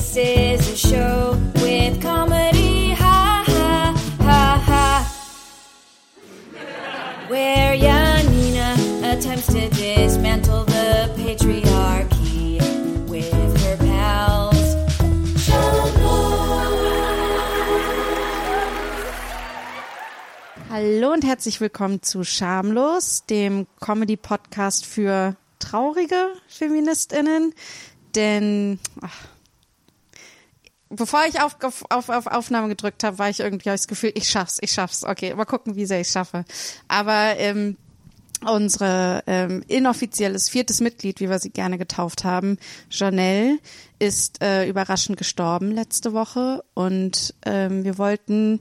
This is a show with comedy, ha ha ha ha. Where Janina attempts to dismantle the patriarchy with her pals. Hallo und herzlich willkommen zu Schamlos, dem Comedy-Podcast für traurige FeministInnen. Denn ach, bevor ich auf, auf, auf Aufnahme gedrückt habe, war ich irgendwie hab ich das Gefühl, ich schaff's, ich schaff's. Okay, mal gucken, wie sehr ich schaffe. Aber ähm, unsere ähm, inoffizielles viertes Mitglied, wie wir sie gerne getauft haben, Janelle, ist äh, überraschend gestorben letzte Woche und ähm, wir wollten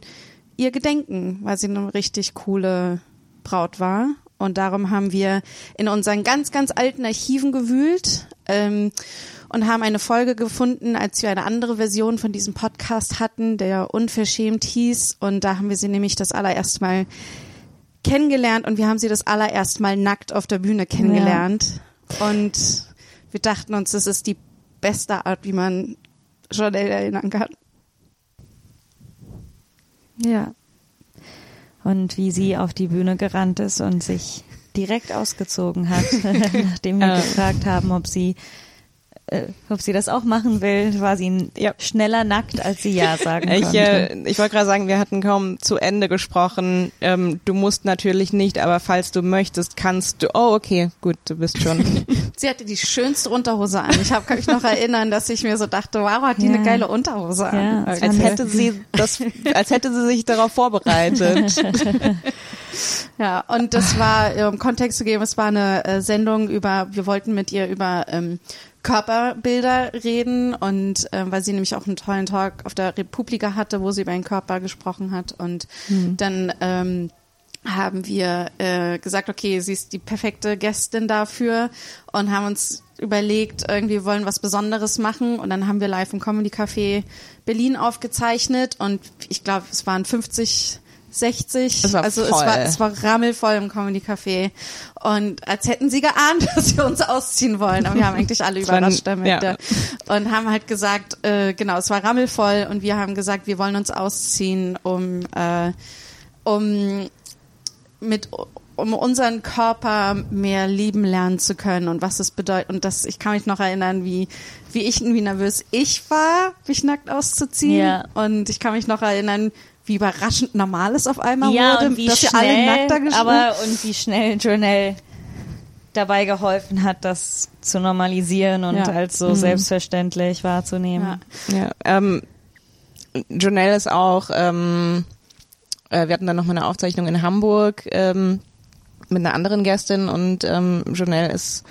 ihr gedenken, weil sie eine richtig coole Braut war. Und darum haben wir in unseren ganz, ganz alten Archiven gewühlt ähm, und haben eine Folge gefunden, als wir eine andere Version von diesem Podcast hatten, der unverschämt hieß. Und da haben wir sie nämlich das allererste Mal kennengelernt und wir haben sie das allererste Mal nackt auf der Bühne kennengelernt. Und wir dachten uns, das ist die beste Art, wie man Janelle erinnern kann. Ja. Und wie sie auf die Bühne gerannt ist und sich direkt ausgezogen hat, nachdem wir gefragt haben, ob sie äh, ob sie das auch machen will, war sie Ja. schneller nackt, als sie ja sagen Ich, konnte. äh, ich wollte gerade sagen, wir hatten kaum zu Ende gesprochen. Ähm, du musst natürlich nicht, aber falls du möchtest, kannst du. Oh, okay, gut, du bist schon. Sie hatte die schönste Unterhose an. Ich hab, kann mich noch erinnern, dass ich mir so dachte, wow, hat die Ja. eine geile Unterhose an. Ja, als hätte sie das, als hätte sie sich darauf vorbereitet. Ja, und das war, um Kontext zu geben, es war eine äh, Sendung über, wir wollten mit ihr über ähm, Körperbilder reden und ähm, weil sie nämlich auch einen tollen Talk auf der Republika hatte, wo sie über den Körper gesprochen hat. Und dann ähm, haben wir äh, gesagt, okay, sie ist die perfekte Gästin dafür und haben uns überlegt, irgendwie wir wollen was Besonderes machen. Und dann haben wir live im Comedy Café Berlin aufgezeichnet. Und ich glaube, es waren 50 60. Es also es voll. war, es war rammelvoll im Comedy Café. Und als hätten sie geahnt, dass wir uns ausziehen wollen. Aber wir haben eigentlich alle Es überrascht damit. ja. Und haben halt gesagt, äh, genau, es war rammelvoll und wir haben gesagt, wir wollen uns ausziehen, um, äh, um mit um unseren Körper mehr lieben lernen zu können und was es bedeutet. Und das, ich kann mich noch erinnern, wie, wie ich, wie nervös ich war, mich nackt auszuziehen. Ja. Und ich kann mich noch erinnern, wie überraschend normal es auf einmal ja, wurde, und wie dass schnell, alle nackt da gestanden aber und wie schnell Journal dabei geholfen hat, das zu normalisieren und Ja. als so Mhm. selbstverständlich wahrzunehmen. Ja. ja, ähm, Janelle ist auch. Ähm, äh, wir hatten dann noch mal eine Aufzeichnung in Hamburg ähm, mit einer anderen Gästin und ähm, Janelle ist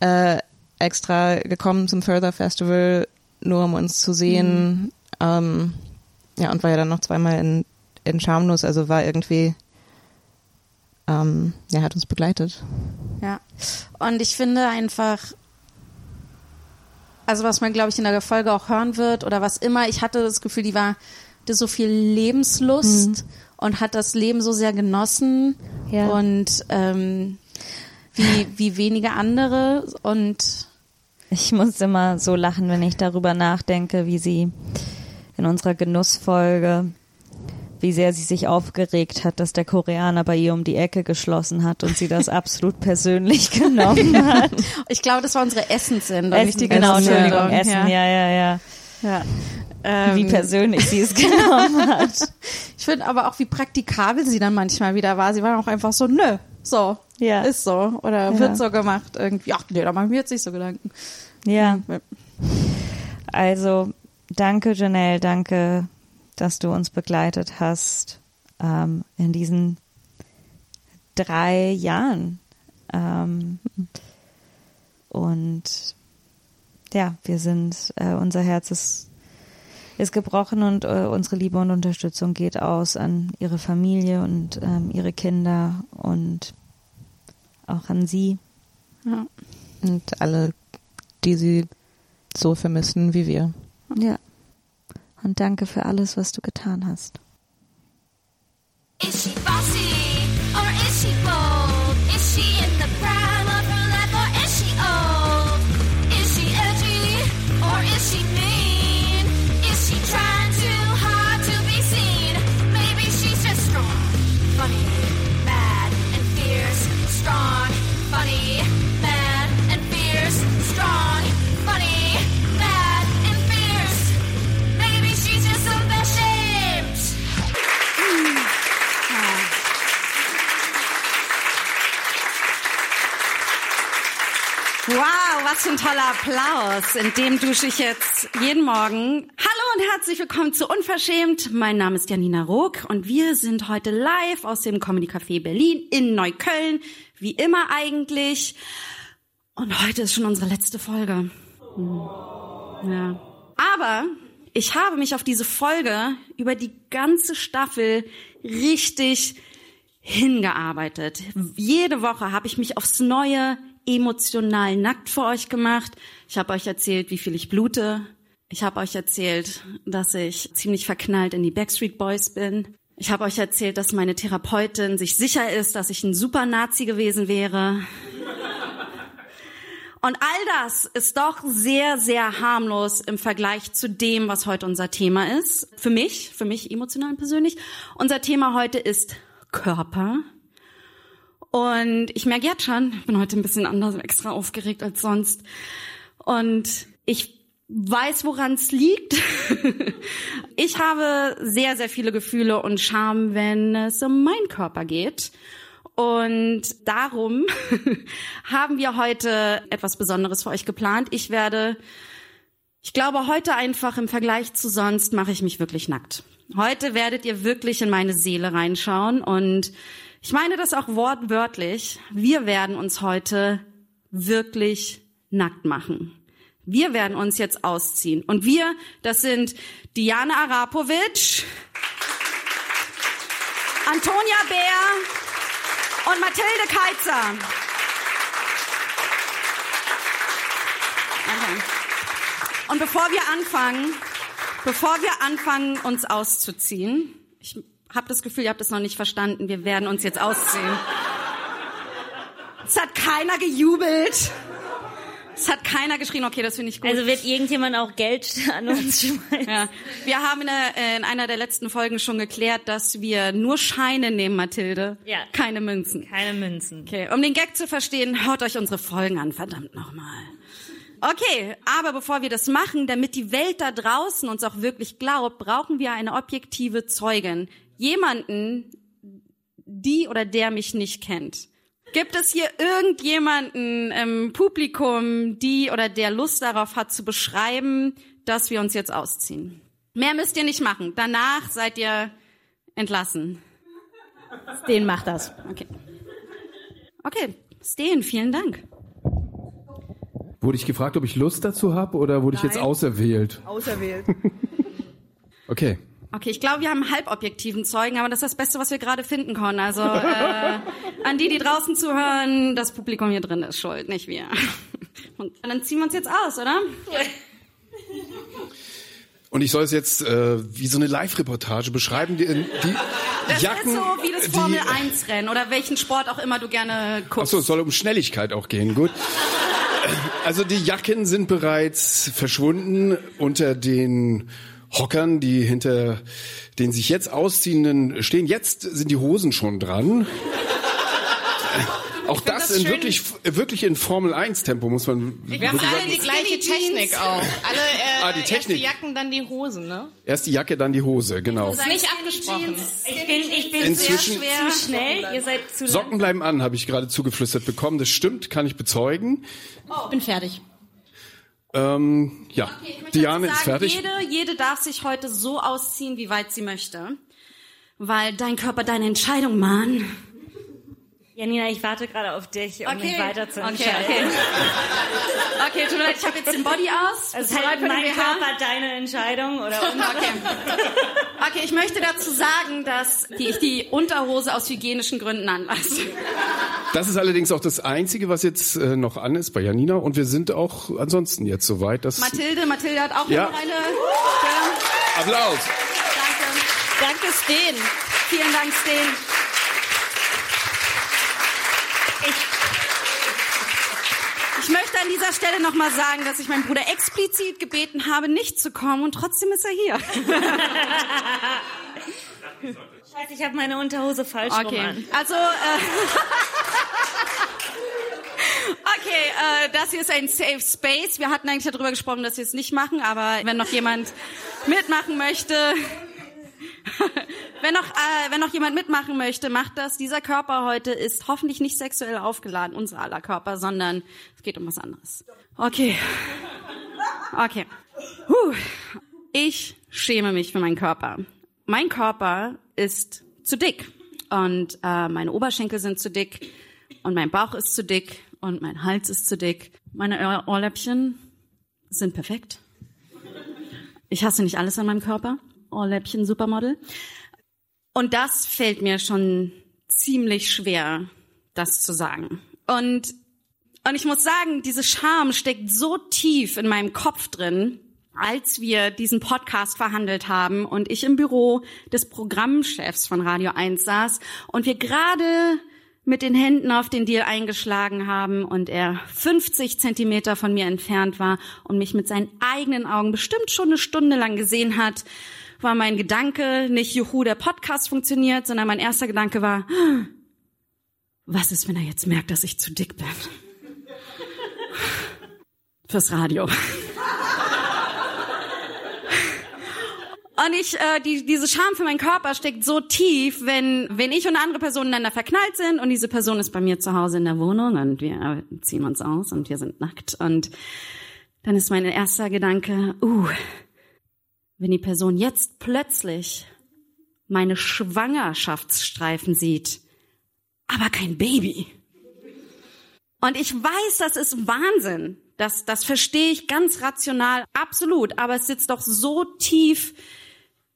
äh, extra gekommen zum Further Festival, nur um uns zu sehen. Ähm, ja, und war ja dann noch zweimal in, in Schamlos, also war irgendwie, ähm, ja, hat uns begleitet. Ja. Und ich finde einfach, also was man, glaube ich, in der Folge auch hören wird oder was immer, ich hatte das Gefühl, die war, hatte so viel Lebenslust und hat das Leben so sehr genossen Ja. und ähm, wie, wie wenige andere und Ich muss immer so lachen, wenn ich darüber nachdenke, wie sie in unserer Genussfolge, wie sehr sie sich aufgeregt hat, dass der Koreaner bei ihr um die Ecke geschlossen hat und sie das absolut persönlich genommen hat. ich glaube, das war unsere Essenssendung, Essen, nicht die genau. Entschuldigung, Essen, ja, ja, ja. ja. Ähm, Wie persönlich sie es genommen hat. Ich finde aber auch, wie praktikabel sie dann manchmal wieder war. Sie war auch einfach so, nö, so, Ja. ist so oder Ja. wird so gemacht irgendwie. Ach nee, da machen wir jetzt nicht so Gedanken. Ja, also danke Janelle, danke, dass du uns begleitet hast ähm, in diesen drei Jahren. Ähm, und ja, wir sind, äh, unser Herz ist, ist gebrochen und äh, unsere Liebe und Unterstützung geht aus an ihre Familie und ähm, ihre Kinder und auch an sie. Ja. Und alle, die sie so vermissen wie wir. Ja. Und danke für alles, was du getan hast. Was für ein toller Applaus. In dem dusche ich jetzt jeden Morgen. Hallo und herzlich willkommen zu Unverschämt. Mein Name ist Janina Rook und wir sind heute live aus dem Comedy Café Berlin in Neukölln. Wie immer eigentlich. Und heute ist schon unsere letzte Folge. Hm. Ja. Aber ich habe mich auf diese Folge über die ganze Staffel richtig hingearbeitet. Jede Woche habe ich mich aufs Neue emotional nackt für euch gemacht. Ich habe euch erzählt, wie viel ich blute. Ich habe euch erzählt, dass ich ziemlich verknallt in die Backstreet Boys bin. Ich habe euch erzählt, dass meine Therapeutin sich sicher ist, dass ich ein super Nazi gewesen wäre. Und all das ist doch sehr, sehr harmlos im Vergleich zu dem, was heute unser Thema ist. Für mich, für mich emotional und persönlich. Unser Thema heute ist Körper. Und ich merke jetzt schon, ich bin heute ein bisschen anders, extra aufgeregt als sonst. Und ich weiß, woran es liegt. ich habe sehr, sehr viele Gefühle und Scham, wenn es um meinen Körper geht. Und darum haben wir heute etwas Besonderes für euch geplant. Ich werde, ich glaube, heute einfach im Vergleich zu sonst mache ich mich wirklich nackt. Heute werdet ihr wirklich in meine Seele reinschauen und ich meine das auch wortwörtlich. Wir werden uns heute wirklich nackt machen. Wir werden uns jetzt ausziehen. Und wir, das sind Diana Arapovic, Antonia Bär, und Mathilde Keitzer. Okay. Und bevor wir anfangen, bevor wir anfangen, uns auszuziehen, ich habe das Gefühl, ihr habt es noch nicht verstanden, wir werden uns jetzt ausziehen. Es hat keiner gejubelt. Es hat keiner geschrien, okay, das finde ich gut. Also wird irgendjemand auch Geld an uns schmeißen? Ja. Wir haben in, der, in, einer der letzten Folgen schon geklärt, dass wir nur Scheine nehmen, Mathilde. Ja. Keine Münzen. Keine Münzen. Okay, um den Gag zu verstehen, hört euch unsere Folgen an, verdammt nochmal. Okay, aber bevor wir das machen, damit die Welt da draußen uns auch wirklich glaubt, brauchen wir eine objektive Zeugin. Jemanden, die oder der mich nicht kennt. Gibt es hier irgendjemanden im Publikum, die oder der Lust darauf hat zu beschreiben, dass wir uns jetzt ausziehen? Mehr müsst ihr nicht machen. Danach seid ihr entlassen. Den macht das. Okay. Okay, Sten, vielen Dank. Wurde ich gefragt, ob ich Lust dazu habe oder wurde ich jetzt auserwählt? Auserwählt. Okay. Okay, ich glaube, wir haben halbobjektiven Zeugen, aber das ist das Beste, was wir gerade finden konnten. Also äh, an die, die draußen zuhören, das Publikum hier drin ist schuld, nicht wir. Und dann ziehen wir uns jetzt aus, oder? Und ich soll es jetzt äh, wie so eine Live-Reportage beschreiben. Die, die Das Jacken, ist so wie das die- Formel 1 Rennen oder welchen Sport auch immer du gerne guckst. so, es soll um Schnelligkeit auch gehen, gut. Also die Jacken sind bereits verschwunden unter den Hockern, die hinter den sich jetzt ausziehenden stehen. Jetzt sind die Hosen schon dran. Auch das, das in schön. wirklich, wirklich in Formel 1 Tempo, muss man Wir haben sagen. alle die gleiche Technik auch. Alle äh, Ah, die erst Technik. die Jacken, dann die Hosen, ne? Erst die Jacke, dann die Hose, genau. ist nicht abgesprochen. Ich bin, ich bin Inzwischen- sehr schwer. zu schnell. Ihr seid zu Socken bleiben an, habe ich gerade zugeflüstert bekommen. Das stimmt, kann ich bezeugen. Ich bin fertig. Ähm, ja, möchte Diane dazu ist sagen, fertig. Jede, jede darf sich heute so ausziehen, wie weit sie möchte. Weil dein Körper deine Entscheidung, Mann. Janina, ich warte gerade auf dich, um mich weiter zu okay, entscheiden. okay. Okay, tut mir leid, ich habe jetzt den Body aus. Es ist Bereit halt mein? Körper deine Entscheidung oder? Okay. okay, ich möchte dazu sagen, dass die, ich die Unterhose aus hygienischen Gründen anlasse. Das ist allerdings auch das Einzige, was jetzt äh, noch an ist bei Janina. Und wir sind auch ansonsten jetzt soweit, dass... Mathilde, Mathilde hat auch Ja. noch eine. Applaus! danke. Danke, Sten. Vielen Dank, Sten. Ich möchte an dieser Stelle nochmal sagen, dass ich meinen Bruder explizit gebeten habe, nicht zu kommen und trotzdem ist er hier. Scheiße, ich habe meine Unterhose falsch rum Okay, an. also äh, okay, äh, das hier ist ein Safe Space. Wir hatten eigentlich darüber gesprochen, dass wir es nicht machen, aber wenn noch jemand mitmachen möchte, wenn noch, äh, wenn noch jemand mitmachen möchte, macht das. Dieser Körper heute ist hoffentlich nicht sexuell aufgeladen, unser aller Körper, sondern es geht um was anderes. Okay. Okay. Huh. Ich schäme mich für meinen Körper. Mein Körper ist zu dick und äh, meine Oberschenkel sind zu dick und mein Bauch ist zu dick und mein Hals ist zu dick. Meine Ohr Ohrläppchen sind perfekt. Ich hasse nicht alles an meinem Körper. Ohrläppchen Supermodel. Und das fällt mir schon ziemlich schwer, das zu sagen. Und, und ich muss sagen, diese Scham steckt so tief in meinem Kopf drin, als wir diesen Podcast verhandelt haben und ich im Büro des Programmchefs von Radio 1 saß und wir gerade mit den Händen auf den Deal eingeschlagen haben und er 50 Zentimeter von mir entfernt war und mich mit seinen eigenen Augen bestimmt schon eine Stunde lang gesehen hat, war mein Gedanke nicht, juhu, der Podcast funktioniert, sondern mein erster Gedanke war, was ist, wenn er jetzt merkt, dass ich zu dick bin? Fürs Radio. Und ich, äh, die, diese Scham für meinen Körper steckt so tief, wenn, wenn ich und eine andere Person einander verknallt sind und diese Person ist bei mir zu Hause in der Wohnung und wir ziehen uns aus und wir sind nackt und dann ist mein erster Gedanke, uh, wenn die Person jetzt plötzlich meine Schwangerschaftsstreifen sieht, aber kein Baby. Und ich weiß, das ist Wahnsinn. Das, das verstehe ich ganz rational, absolut. Aber es sitzt doch so tief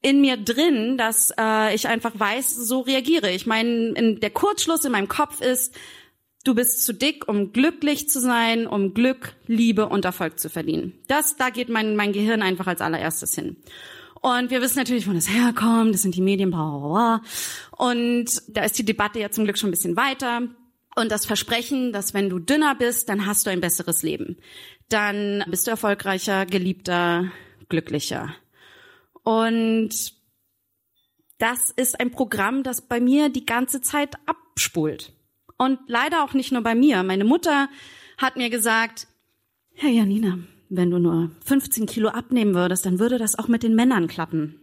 in mir drin, dass äh, ich einfach weiß, so reagiere. Ich meine, der Kurzschluss in meinem Kopf ist, du bist zu dick, um glücklich zu sein, um Glück, Liebe und Erfolg zu verdienen. Das, da geht mein, mein Gehirn einfach als allererstes hin. Und wir wissen natürlich, wo das herkommt, das sind die Medien, bla, bla, bla. Und da ist die Debatte ja zum Glück schon ein bisschen weiter. Und das Versprechen, dass wenn du dünner bist, dann hast du ein besseres Leben. Dann bist du erfolgreicher, geliebter, glücklicher. Und das ist ein Programm, das bei mir die ganze Zeit abspult. Und leider auch nicht nur bei mir. Meine Mutter hat mir gesagt, Herr Janina, wenn du nur 15 Kilo abnehmen würdest, dann würde das auch mit den Männern klappen.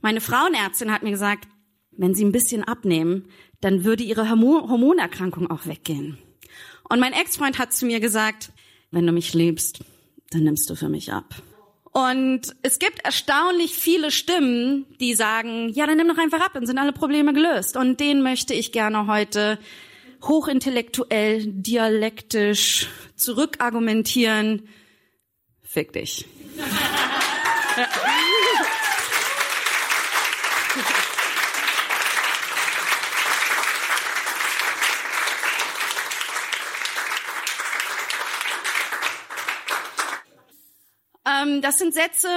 Meine Frauenärztin hat mir gesagt, wenn sie ein bisschen abnehmen, dann würde ihre Hormonerkrankung auch weggehen. Und mein Ex-Freund hat zu mir gesagt, wenn du mich liebst, dann nimmst du für mich ab. Und es gibt erstaunlich viele Stimmen, die sagen, ja, dann nimm doch einfach ab, dann sind alle Probleme gelöst. Und den möchte ich gerne heute hochintellektuell, dialektisch zurückargumentieren. Fick dich. ja. Ähm, das sind Sätze,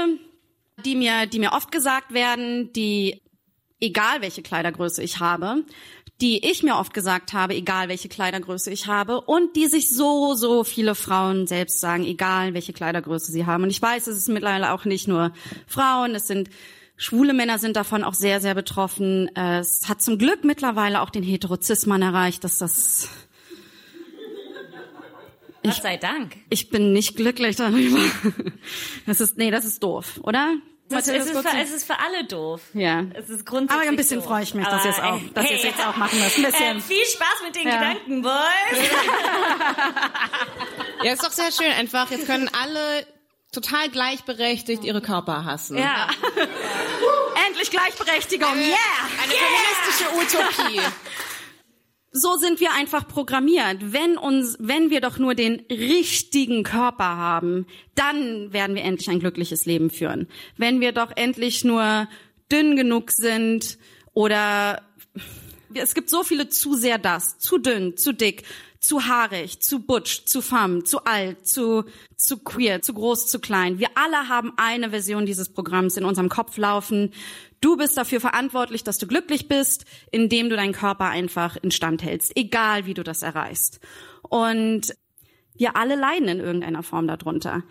die mir, die mir oft gesagt werden, die, egal welche Kleidergröße ich habe, die ich mir oft gesagt habe, egal welche Kleidergröße ich habe, und die sich so, so viele Frauen selbst sagen, egal welche Kleidergröße sie haben. Und ich weiß, es ist mittlerweile auch nicht nur Frauen, es sind Schwule Männer sind davon auch sehr, sehr betroffen. Es hat zum Glück mittlerweile auch den Heterozismann erreicht, dass das Gott sei Dank. Ich bin nicht glücklich darüber. Das ist, nee, das ist doof, oder? Es ist, es, ist für, es ist für alle doof. Ja. Es ist grundsätzlich Aber ein bisschen doof. freue ich mich, dass ihr es auch, dass ihr es jetzt auch machen müsst. Ein bisschen. Äh, viel Spaß mit den Ja. Gedanken, Boys. Ja, ist doch sehr schön einfach. Jetzt können alle total gleichberechtigt ihre Körper hassen. Ja. Endlich Gleichberechtigung. Yeah. Eine feministische Utopie. So sind wir einfach programmiert. Wenn uns, wenn wir doch nur den richtigen Körper haben, dann werden wir endlich ein glückliches Leben führen. Wenn wir doch endlich nur dünn genug sind oder es gibt so viele zu sehr das, zu dünn, zu dick, zu haarig, zu butch, zu femme, zu alt, zu, zu queer, zu groß, zu klein. Wir alle haben eine Version dieses Programms in unserem Kopf laufen. Du bist dafür verantwortlich, dass du glücklich bist, indem du deinen Körper einfach instand hältst, egal wie du das erreichst. Und wir alle leiden in irgendeiner Form darunter.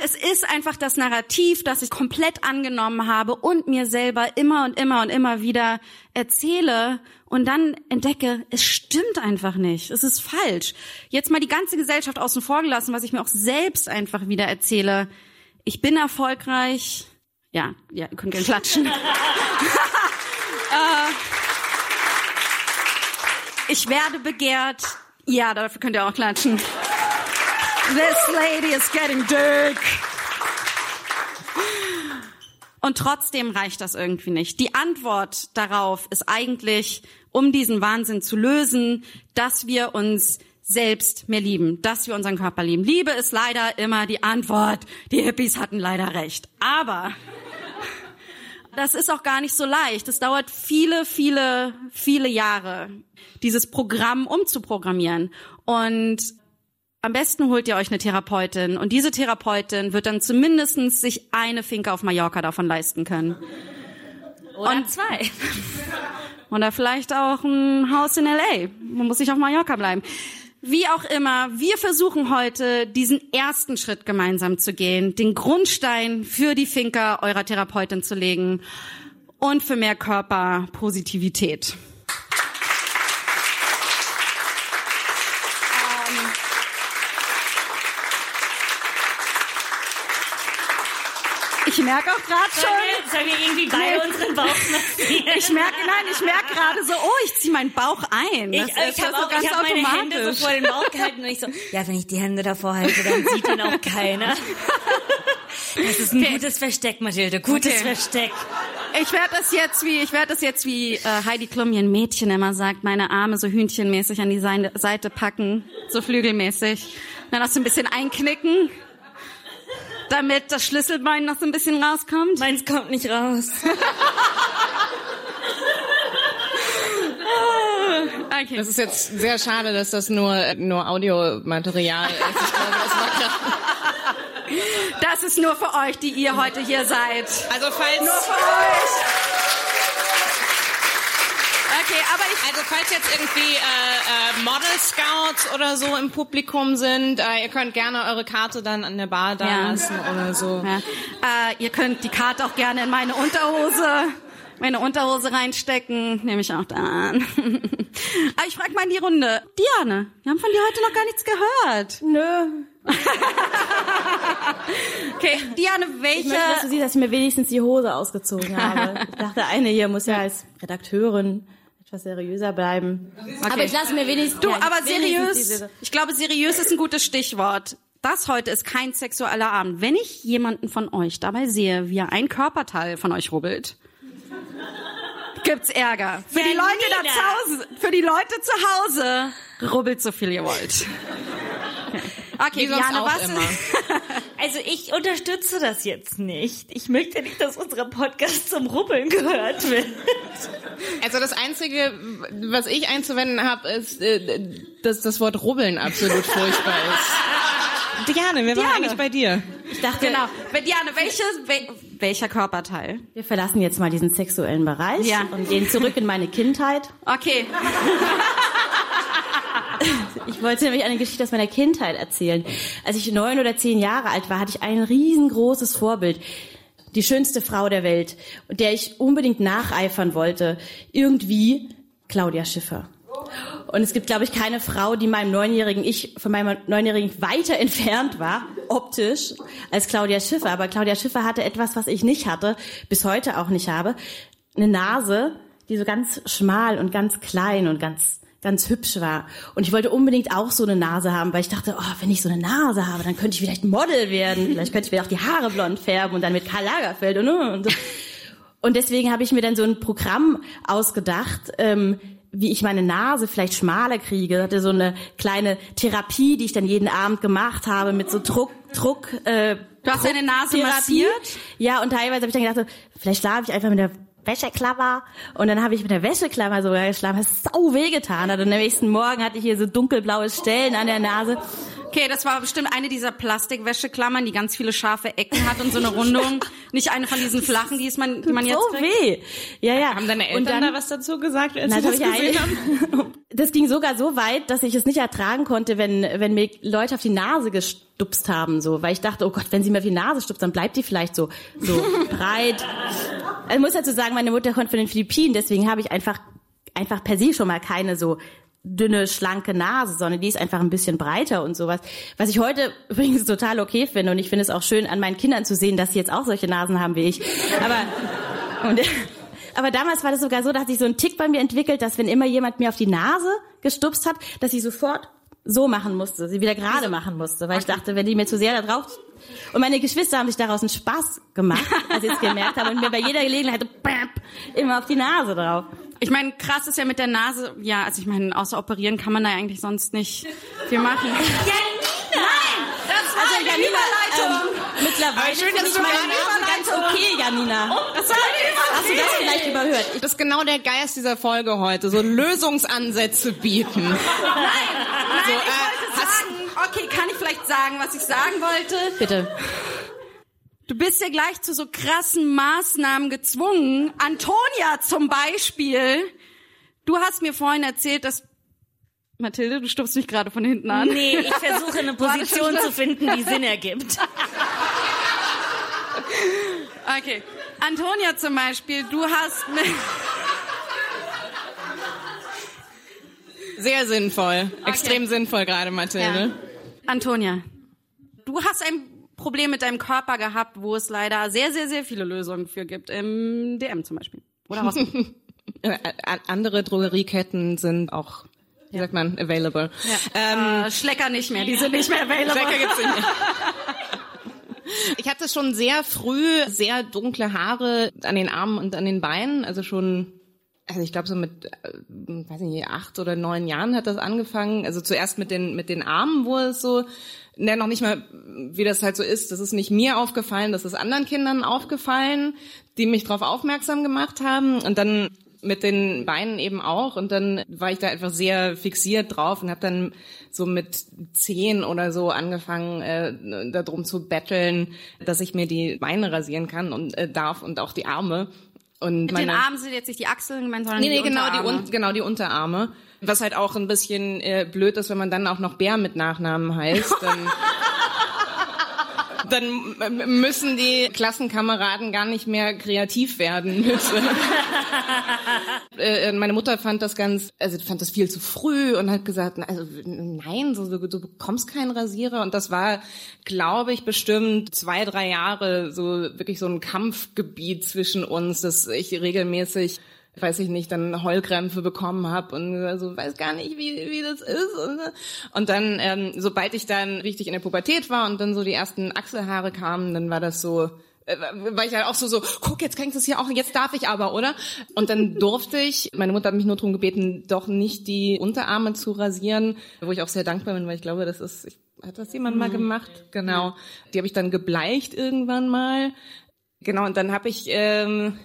Es ist einfach das Narrativ, das ich komplett angenommen habe und mir selber immer und immer und immer wieder erzähle und dann entdecke, es stimmt einfach nicht. Es ist falsch. Jetzt mal die ganze Gesellschaft außen vor gelassen, was ich mir auch selbst einfach wieder erzähle. Ich bin erfolgreich. Ja, ja, ihr könnt gerne klatschen. Ich werde begehrt. Ja, dafür könnt ihr auch klatschen. This lady is getting dick. Und trotzdem reicht das irgendwie nicht. Die Antwort darauf ist eigentlich, um diesen Wahnsinn zu lösen, dass wir uns selbst mehr lieben, dass wir unseren Körper lieben. Liebe ist leider immer die Antwort. Die Hippies hatten leider recht. Aber das ist auch gar nicht so leicht. Es dauert viele, viele, viele Jahre, dieses Programm umzuprogrammieren. Und am besten holt ihr euch eine Therapeutin und diese Therapeutin wird dann zumindestens sich eine Finke auf Mallorca davon leisten können. Oder Und- zwei. Oder vielleicht auch ein Haus in L.A. Man muss nicht auf Mallorca bleiben. Wie auch immer, wir versuchen heute, diesen ersten Schritt gemeinsam zu gehen, den Grundstein für die Finker eurer Therapeutin zu legen und für mehr Körperpositivität. Ich merke auch gerade schon, Sollen wir irgendwie beide unseren Bauch massieren? ich merke, nein, ich merke gerade so, oh, ich ziehe meinen Bauch ein. Ich, Das ich ist ja habe so auch, ganz ich hab meine Hände so vor den Bauch gehalten und ich so, ja, wenn ich die Hände davor halte, dann sieht ihn auch keiner. Das ist ein gutes Versteck, Mathilde, gutes Okay. Versteck. Ich werde das jetzt wie, ich werde das jetzt wie äh, Heidi Klum, ihr Mädchen immer sagt, meine Arme so hühnchenmäßig an die Seite packen, so flügelmäßig. Dann noch so ein bisschen einknicken, damit das Schlüsselbein noch so ein bisschen rauskommt. Meins kommt nicht raus. Okay. Das ist jetzt sehr schade, dass das nur, nur Audiomaterial ist. Ich glaube, das war grad- Das ist nur für euch, die ihr heute hier seid. also falls, Nur für euch. Okay, aber ich also falls jetzt irgendwie äh, äh, Model Scouts oder so im Publikum sind, äh, ihr könnt gerne eure Karte dann an der Bar da Ja. lassen oder so. Ja. Äh, ihr könnt die Karte auch gerne in meine Unterhose, meine Unterhose reinstecken. Nehme ich auch da an. Aber ich frage mal in die Runde. Diane, wir haben von dir heute noch gar nichts gehört. Nö. Okay, Diane, welche... Ich möchte, dass du siehst, dass ich mir wenigstens die Hose ausgezogen habe. Ich dachte, eine hier muss ja als Redakteurin etwas seriöser bleiben. Aber ich lasse mir wenigstens... Du, ja, aber seriös, ich glaube, seriös ist ein gutes Stichwort. Das heute ist kein sexueller Abend. Wenn ich jemanden von euch dabei sehe, wie er ein Körperteil von euch rubbelt, gibt's Ärger. Für die Leute da zu Hause, für die Leute zu Hause, rubbelt so viel ihr wollt. Okay, auch was immer. Also ich unterstütze das jetzt nicht. Ich möchte nicht, dass unser Podcast zum Rubbeln gehört wird. Also das Einzige, was ich einzuwenden habe, ist, äh, dass das Wort rubbeln absolut furchtbar ist. Diane, wir waren Diane. eigentlich bei dir. Ich dachte, Genau. Diane, welche, wel, welcher Körperteil? wir verlassen jetzt mal diesen sexuellen Bereich Ja. und gehen zurück in meine Kindheit. Okay. Ich wollte nämlich eine Geschichte aus meiner Kindheit erzählen. Als ich neun oder zehn Jahre alt war, hatte ich ein riesengroßes Vorbild. Die schönste Frau der Welt, der ich unbedingt nacheifern wollte. Irgendwie Claudia Schiffer. Und es gibt, glaube ich, keine Frau, die meinem neunjährigen Ich, von meinem neunjährigen weiter entfernt war, optisch, als Claudia Schiffer. Aber Claudia Schiffer hatte etwas, was ich nicht hatte, bis heute auch nicht habe. Eine Nase, die so ganz schmal und ganz klein und ganz ganz hübsch war. Und ich wollte unbedingt auch so eine Nase haben, weil ich dachte, oh, wenn ich so eine Nase habe, dann könnte ich vielleicht Model werden. Vielleicht könnte ich mir auch die Haare blond färben und dann mit Karl Lagerfeld und, und so. Und deswegen habe ich mir dann so ein Programm ausgedacht, ähm, wie ich meine Nase vielleicht schmaler kriege. Hatte so eine kleine Therapie, die ich dann jeden Abend gemacht habe mit so Druck, Druck. Äh, Du hast deine Nase Therapie. massiert? Ja, und teilweise habe ich dann gedacht, so, vielleicht schlafe ich einfach mit der Wäscheklammer. Und dann habe ich mit der Wäscheklammer sogar geschlafen, was sau wehgetan hat. Und am nächsten Morgen hatte ich hier so dunkelblaue Stellen an der Nase. Okay, das war bestimmt eine dieser Plastikwäscheklammern, die ganz viele scharfe Ecken hat und so eine Rundung. Nicht eine von diesen flachen, die, ist man, die man jetzt so kriegt. weh. Ja, ja. Haben deine Eltern und dann, da was dazu gesagt, als Na, das, das gesehen haben? das ging sogar so weit, dass ich es nicht ertragen konnte, wenn, wenn mir Leute auf die Nase gestupst haben, so, weil ich dachte, oh Gott, wenn sie mir auf die Nase stupst, dann bleibt die vielleicht so, so breit. Ich muss dazu sagen, meine Mutter kommt von den Philippinen, deswegen habe ich einfach, einfach per se schon mal keine so dünne, schlanke Nase, sondern die ist einfach ein bisschen breiter und sowas. Was ich heute übrigens total okay finde und ich finde es auch schön an meinen Kindern zu sehen, dass sie jetzt auch solche Nasen haben wie ich. Aber, und, Aber damals war das sogar so, da hat sich so ein Tick bei mir entwickelt, dass wenn immer jemand mir auf die Nase gestupst hat, dass ich sofort so machen musste, sie wieder gerade machen musste, weil ich dachte, wenn die mir zu sehr da drauf und meine Geschwister haben sich daraus einen Spaß gemacht, als sie es gemerkt haben und mir bei jeder Gelegenheit immer auf die Nase drauf. Ich meine, krass ist ja mit der Nase, ja, also ich meine, außer operieren kann man da eigentlich sonst nicht viel machen. Also Janina, ähm, mittlerweile schön, finde dass ich meine Nase ganz okay, Janina. Das war Hast du das vielleicht überhört? Ich Das ist genau der Geist dieser Folge heute, so Lösungsansätze bieten. Nein, So, ich äh, wollte sagen, okay, kann ich vielleicht sagen, was ich sagen wollte? Bitte. Du bist ja gleich zu so krassen Maßnahmen gezwungen. Antonia zum Beispiel. Du hast mir vorhin erzählt, dass Mathilde, du stupst mich gerade von hinten an. Nee, ich versuche eine Position zu finden, die Sinn ergibt. Okay. Antonia zum Beispiel, du hast Sehr sinnvoll. Extrem sinnvoll gerade, Mathilde. Antonia, du hast ein Problem mit deinem Körper gehabt, wo es leider sehr, sehr, sehr viele Lösungen für gibt. Im DM zum Beispiel. Oder was? Äh, andere Drogerieketten sind auch, wie sagt man, available. Ähm, äh, Schlecker nicht mehr, die sind nicht mehr available. Schlecker gibt's nicht mehr. Ich hatte schon sehr früh sehr dunkle Haare an den Armen und an den Beinen, also schon, also ich glaube so mit, äh, weiß nicht, acht oder neun Jahren hat das angefangen. Also zuerst mit den mit den Armen, wo es so, ne, noch nicht mal, wie das halt so ist. Das ist nicht mir aufgefallen, das ist anderen Kindern aufgefallen, die mich darauf aufmerksam gemacht haben und dann mit den Beinen eben auch und dann war ich da einfach sehr fixiert drauf und habe dann so mit zehn oder so angefangen äh, darum zu betteln, dass ich mir die Beine rasieren kann und äh, darf und auch die Arme und Mit den Armen sind jetzt nicht die Achseln gemeint, sondern Nee, die nee, genau die, Unterarme. Un genau die Unterarme. Was halt auch ein bisschen äh, blöd ist, wenn man dann auch noch Bär mit Nachnamen heißt. Dann, dann müssen die Klassenkameraden gar nicht mehr kreativ werden. Mit, äh, meine Mutter fand das ganz, also fand das viel zu früh und hat gesagt, also nein, so, du, du bekommst keinen Rasierer. Und das war, glaube ich, bestimmt zwei, drei Jahre so wirklich so ein Kampfgebiet zwischen uns, dass ich regelmäßig weiß ich nicht, dann Heulkrämpfe bekommen habe und also weiß gar nicht, wie, wie das ist. Und, und dann, ähm, sobald ich dann richtig in der Pubertät war und dann so die ersten Achselhaare kamen, dann war das so, äh, war ich halt auch so, so, guck, jetzt kann ich das hier auch, jetzt darf ich aber, oder? Und dann durfte ich, meine Mutter hat mich nur darum gebeten, doch nicht die Unterarme zu rasieren, wo ich auch sehr dankbar bin, weil ich glaube, das ist, ich, hat das jemand mal gemacht? Genau. Die habe ich dann gebleicht irgendwann mal. Genau, und dann habe ich ähm,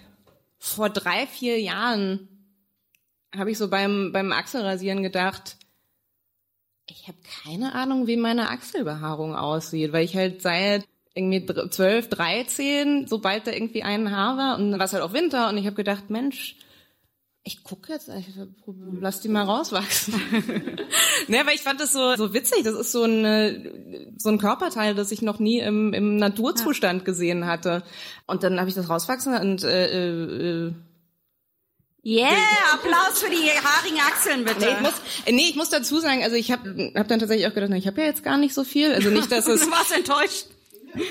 vor drei, vier Jahren habe ich so beim, beim Achselrasieren gedacht, ich habe keine Ahnung, wie meine Achselbehaarung aussieht, weil ich halt seit irgendwie dr- 12, 13, sobald da irgendwie ein Haar war und dann war es halt auch Winter und ich habe gedacht, Mensch, ich gucke jetzt, ich lass die mal rauswachsen. ne, weil ich fand das so, so witzig. Das ist so ein, äh, so ein Körperteil, das ich noch nie im, im Naturzustand gesehen hatte. Und dann habe ich das rauswachsen und äh, äh, Yeah, Applaus für die haarigen Achseln, bitte. Nee, ich muss, nee, ich muss dazu sagen, also ich habe hab dann tatsächlich auch gedacht, na, ich habe ja jetzt gar nicht so viel. Also nicht, dass es du warst enttäuscht.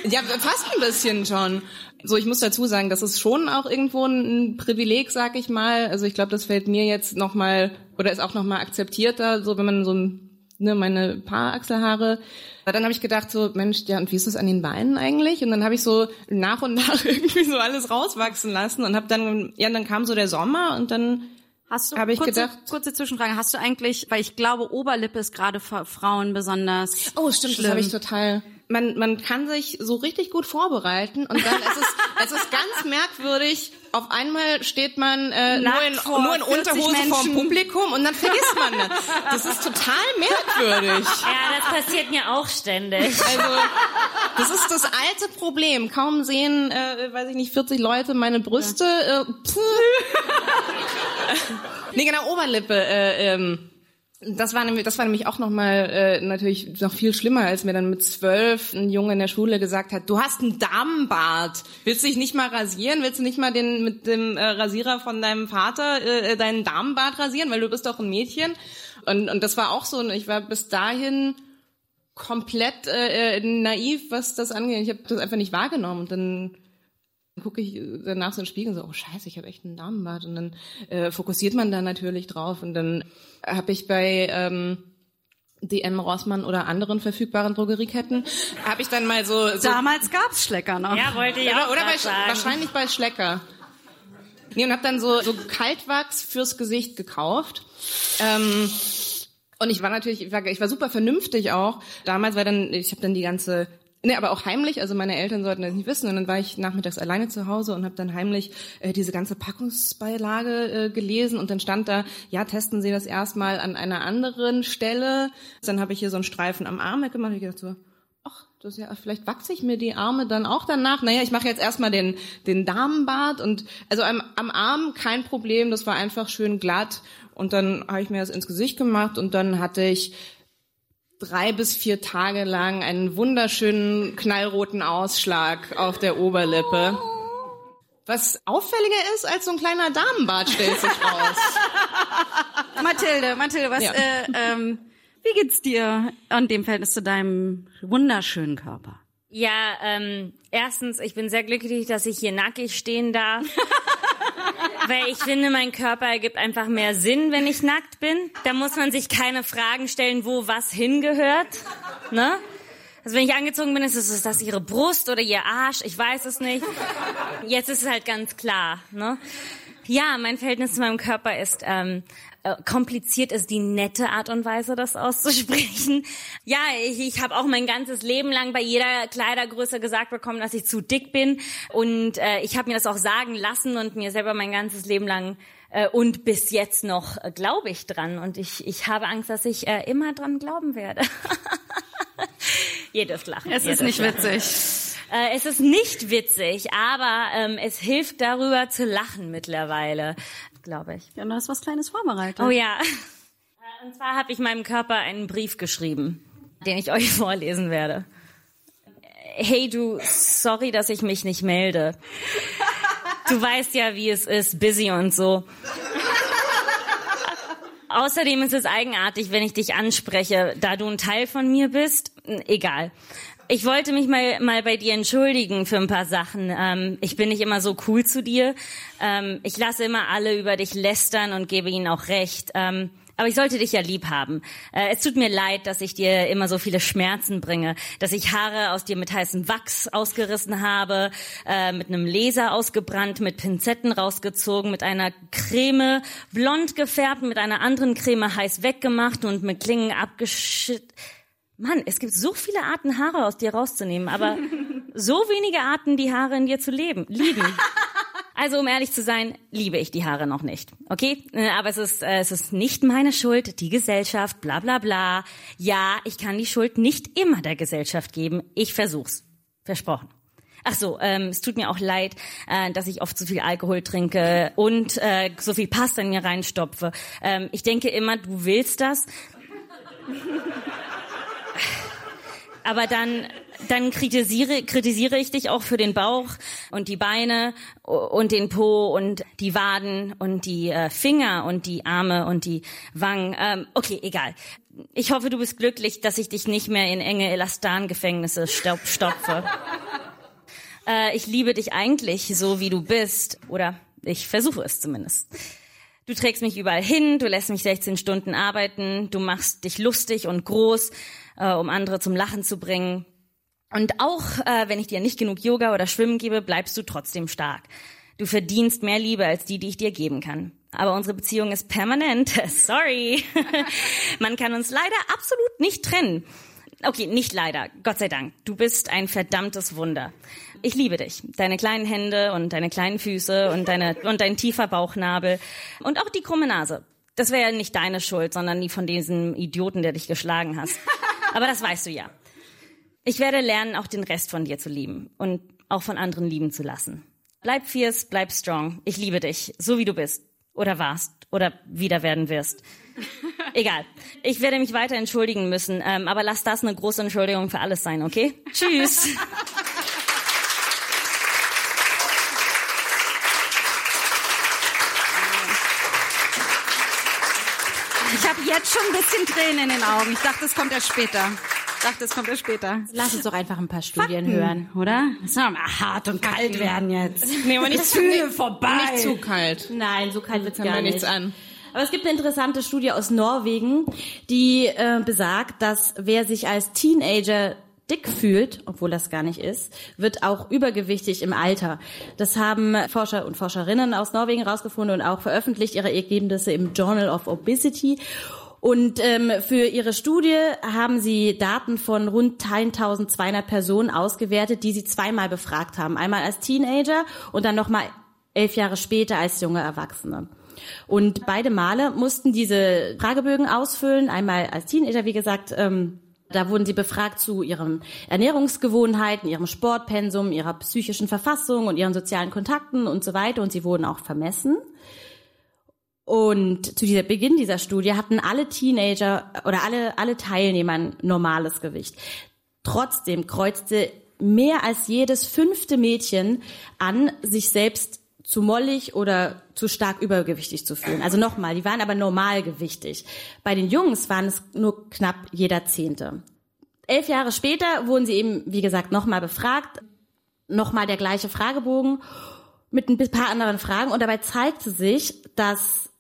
Ja fast ein bisschen schon. So, ich muss dazu sagen, das ist schon auch irgendwo ein Privileg, sag ich mal. Also ich glaube, das fällt mir jetzt noch mal oder ist auch noch mal akzeptierter, so wenn man so ein ne, meine paar Achselhaare. Aber dann habe ich gedacht so, Mensch, ja, und wie ist das an den Beinen eigentlich? Und dann habe ich so nach und nach irgendwie so alles rauswachsen lassen und habe dann, ja, dann kam so der Sommer und dann Hast du ich kurze, gedacht- kurze Zwischenfrage, hast du eigentlich, weil ich glaube, Oberlippe ist gerade für Frauen besonders Oh, stimmt, schlimm. das habe ich total. Man, man kann sich so richtig gut vorbereiten und dann ist es, es ist ganz merkwürdig. Auf einmal steht man äh, nur in, vor nur in 40 Unterhose vorm. Publikum und dann vergisst man das. Das ist total merkwürdig. Ja, das passiert mir auch ständig. Also das ist das alte Problem. Kaum sehen, äh, weiß ich nicht, 40 Leute meine Brüste. Äh, puh. nee, genau, Oberlippe. Äh, ähm, das war nämlich, das war nämlich auch noch mal äh, natürlich noch viel schlimmer, als mir dann mit zwölf ein Junge in der Schule gesagt hat: Du hast einen Damenbart. Willst du dich nicht mal rasieren? Willst du nicht mal den mit dem äh, Rasierer von deinem Vater äh, deinen Damenbart rasieren, weil du bist doch ein Mädchen? Und und das war auch so. Und ich war bis dahin komplett äh, äh, naiv, was das angeht. Ich habe das einfach nicht wahrgenommen. Und dann gucke ich danach so in den Spiegel und so, oh scheiße, ich habe echt einen Damenbart. Und dann äh, fokussiert man da natürlich drauf. Und dann habe ich bei ähm, DM Rossmann oder anderen verfügbaren Drogerieketten, habe ich dann mal so... so Damals gab's Schlecker noch. Ja, wollte ich oder auch oder bei, sagen. wahrscheinlich bei Schlecker. Nee, und habe dann so, so Kaltwachs fürs Gesicht gekauft. Ähm, und ich war natürlich, ich war, ich war super vernünftig auch. Damals war dann, ich habe dann die ganze, ne, aber auch heimlich, also meine Eltern sollten das nicht wissen. Und dann war ich nachmittags alleine zu Hause und habe dann heimlich äh, diese ganze Packungsbeilage äh, gelesen. Und dann stand da, ja, testen Sie das erstmal an einer anderen Stelle. Dann habe ich hier so einen Streifen am Arm weggemacht. Und ich gedacht so, ach, das ist ja, vielleicht wachse ich mir die Arme dann auch danach. Naja, ich mache jetzt erstmal den, den Damenbart und also am, am Arm kein Problem, das war einfach schön glatt. Und dann habe ich mir das ins Gesicht gemacht und dann hatte ich drei bis vier Tage lang einen wunderschönen knallroten Ausschlag auf der Oberlippe. Was auffälliger ist als so ein kleiner Damenbart, stellt sich raus. Mathilde, Mathilde, was, Ja. äh, ähm, wie geht's dir an dem Verhältnis zu deinem wunderschönen Körper? Ja, ähm, erstens, ich bin sehr glücklich, dass ich hier nackig stehen darf. Weil ich finde, mein Körper ergibt einfach mehr Sinn, wenn ich nackt bin. Da muss man sich keine Fragen stellen, wo was hingehört. Ne? Also wenn ich angezogen bin, ist es das ihre Brust oder ihr Arsch, ich weiß es nicht. Jetzt ist es halt ganz klar. Ne? Ja, mein Verhältnis zu meinem Körper ist ähm, äh, kompliziert, ist die nette Art und Weise, das auszusprechen. Ja, ich, ich habe auch mein ganzes Leben lang bei jeder Kleidergröße gesagt bekommen, dass ich zu dick bin. Und äh, ich habe mir das auch sagen lassen und mir selber mein ganzes Leben lang äh, und bis jetzt noch äh, glaube ich dran. Und ich, ich habe Angst, dass ich äh, immer dran glauben werde. Ihr dürft lachen. Es ihr ist nicht lachen. witzig. Äh, es ist nicht witzig, aber ähm, es hilft darüber zu lachen mittlerweile, glaube ich. Ja, du hast was Kleines vorbereitet. Oh ja. Äh, Und zwar habe ich meinem Körper einen Brief geschrieben, den ich euch vorlesen werde. Hey du, sorry, dass ich mich nicht melde. Du weißt ja, wie es ist, busy und so. Außerdem ist es eigenartig, wenn ich dich anspreche, da du ein Teil von mir bist. Egal. Ich wollte mich mal, mal bei dir entschuldigen für ein paar Sachen. Ähm, ich bin nicht immer so cool zu dir. Ähm, ich lasse immer alle über dich lästern und gebe ihnen auch recht. Ähm, aber ich sollte dich ja lieb haben. Äh, es tut mir leid, dass ich dir immer so viele Schmerzen bringe, dass ich Haare aus dir mit heißem Wachs ausgerissen habe, äh, mit einem Laser ausgebrannt, mit Pinzetten rausgezogen, mit einer Creme blond gefärbt, mit einer anderen Creme heiß weggemacht und mit Klingen abgeschüttet. Mann, es gibt so viele Arten, Haare aus dir rauszunehmen, aber so wenige Arten, die Haare in dir zu leben, lieben. Also, um ehrlich zu sein, liebe ich die Haare noch nicht. Okay? Äh, Aber es ist, äh, es ist nicht meine Schuld, die Gesellschaft, bla, bla, bla. Ja, ich kann die Schuld nicht immer der Gesellschaft geben. Ich versuch's. Versprochen. Ach so, ähm, es tut mir auch leid, äh, dass ich oft so viel Alkohol trinke und äh, so viel Pasta in mir reinstopfe. Ähm, ich denke immer, du willst das. Aber dann, dann kritisiere, kritisiere ich dich auch für den Bauch und die Beine und den Po und die Waden und die äh, Finger und die Arme und die Wangen. Ähm, okay, egal. Ich hoffe, du bist glücklich, dass ich dich nicht mehr in enge Elastan-Gefängnisse stop stopfe. äh, ich liebe dich eigentlich so, wie du bist. Oder ich versuche es zumindest. Du trägst mich überall hin, du lässt mich 16 Stunden arbeiten, du machst dich lustig und groß, äh, um andere zum Lachen zu bringen. Und auch äh, wenn ich dir nicht genug Yoga oder Schwimmen gebe, bleibst du trotzdem stark. Du verdienst mehr Liebe als die, die ich dir geben kann. Aber unsere Beziehung ist permanent. Sorry. Man kann uns leider absolut nicht trennen. Okay, nicht leider. Gott sei Dank. Du bist ein verdammtes Wunder. Ich liebe dich. Deine kleinen Hände und deine kleinen Füße und deine, und dein tiefer Bauchnabel und auch die krumme Nase. Das wäre ja nicht deine Schuld, sondern die von diesem Idioten, der dich geschlagen hast. Aber das weißt du ja. Ich werde lernen, auch den Rest von dir zu lieben und auch von anderen lieben zu lassen. Bleib fierce, bleib strong. Ich liebe dich, so wie du bist. Oder warst. Oder wieder werden wirst. Egal. Ich werde mich weiter entschuldigen müssen, ähm, aber lass das eine große Entschuldigung für alles sein, okay? Tschüss. Ich habe jetzt schon ein bisschen Tränen in den Augen. Ich dachte, das kommt erst später. dachte, es kommt ja später. Lass uns doch einfach ein paar Studien Fakten. hören. Oder? Es soll mal hart und kalt werden jetzt. Nee, aber nicht, Gefühle vorbei. Nicht zu kalt. Nein, so kalt wird's Kann gar mir nicht. nichts an. Aber es gibt eine interessante Studie aus Norwegen, die äh, besagt, dass wer sich als Teenager dick fühlt, obwohl das gar nicht ist, wird auch übergewichtig im Alter. Das haben Forscher und Forscherinnen aus Norwegen rausgefunden und auch veröffentlicht ihre Ergebnisse im Journal of Obesity. Und ähm, für ihre Studie haben sie Daten von rund 1200 Personen ausgewertet, die sie zweimal befragt haben. Einmal als Teenager und dann nochmal elf Jahre später als junge Erwachsene. Und beide Male mussten diese Fragebögen ausfüllen. Einmal als Teenager, wie gesagt, ähm, da wurden sie befragt zu ihren Ernährungsgewohnheiten, ihrem Sportpensum, ihrer psychischen Verfassung und ihren sozialen Kontakten und so weiter. Und sie wurden auch vermessen. Und zu dieser Beginn dieser Studie hatten alle Teenager oder alle, alle Teilnehmer ein normales Gewicht. Trotzdem kreuzte mehr als jedes fünfte Mädchen an, sich selbst zu mollig oder zu stark übergewichtig zu fühlen. Also nochmal, die waren aber normalgewichtig. Bei den Jungs waren es nur knapp jeder Zehnte. Elf Jahre später wurden sie eben, wie gesagt, nochmal befragt. Nochmal der gleiche Fragebogen mit ein paar anderen Fragen. Und dabei zeigte sich, dass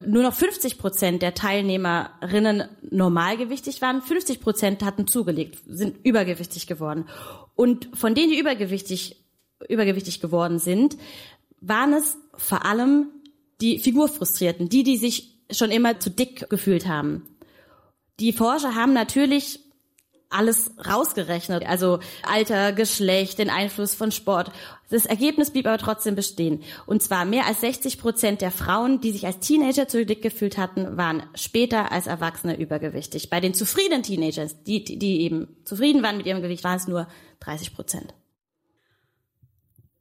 nur noch 50 Prozent der Teilnehmerinnen normalgewichtig waren, 50 Prozent hatten zugelegt, sind übergewichtig geworden. Und von denen, die übergewichtig, übergewichtig geworden sind, waren es vor allem die Figurfrustrierten, die, die sich schon immer zu dick gefühlt haben. Die Forscher haben natürlich alles rausgerechnet, also Alter, Geschlecht, den Einfluss von Sport. Das Ergebnis blieb aber trotzdem bestehen. Und zwar mehr als 60 Prozent der Frauen, die sich als Teenager zu dick gefühlt hatten, waren später als Erwachsene übergewichtig. Bei den zufriedenen Teenagers, die, die eben zufrieden waren mit ihrem Gewicht, waren es nur 30 Prozent.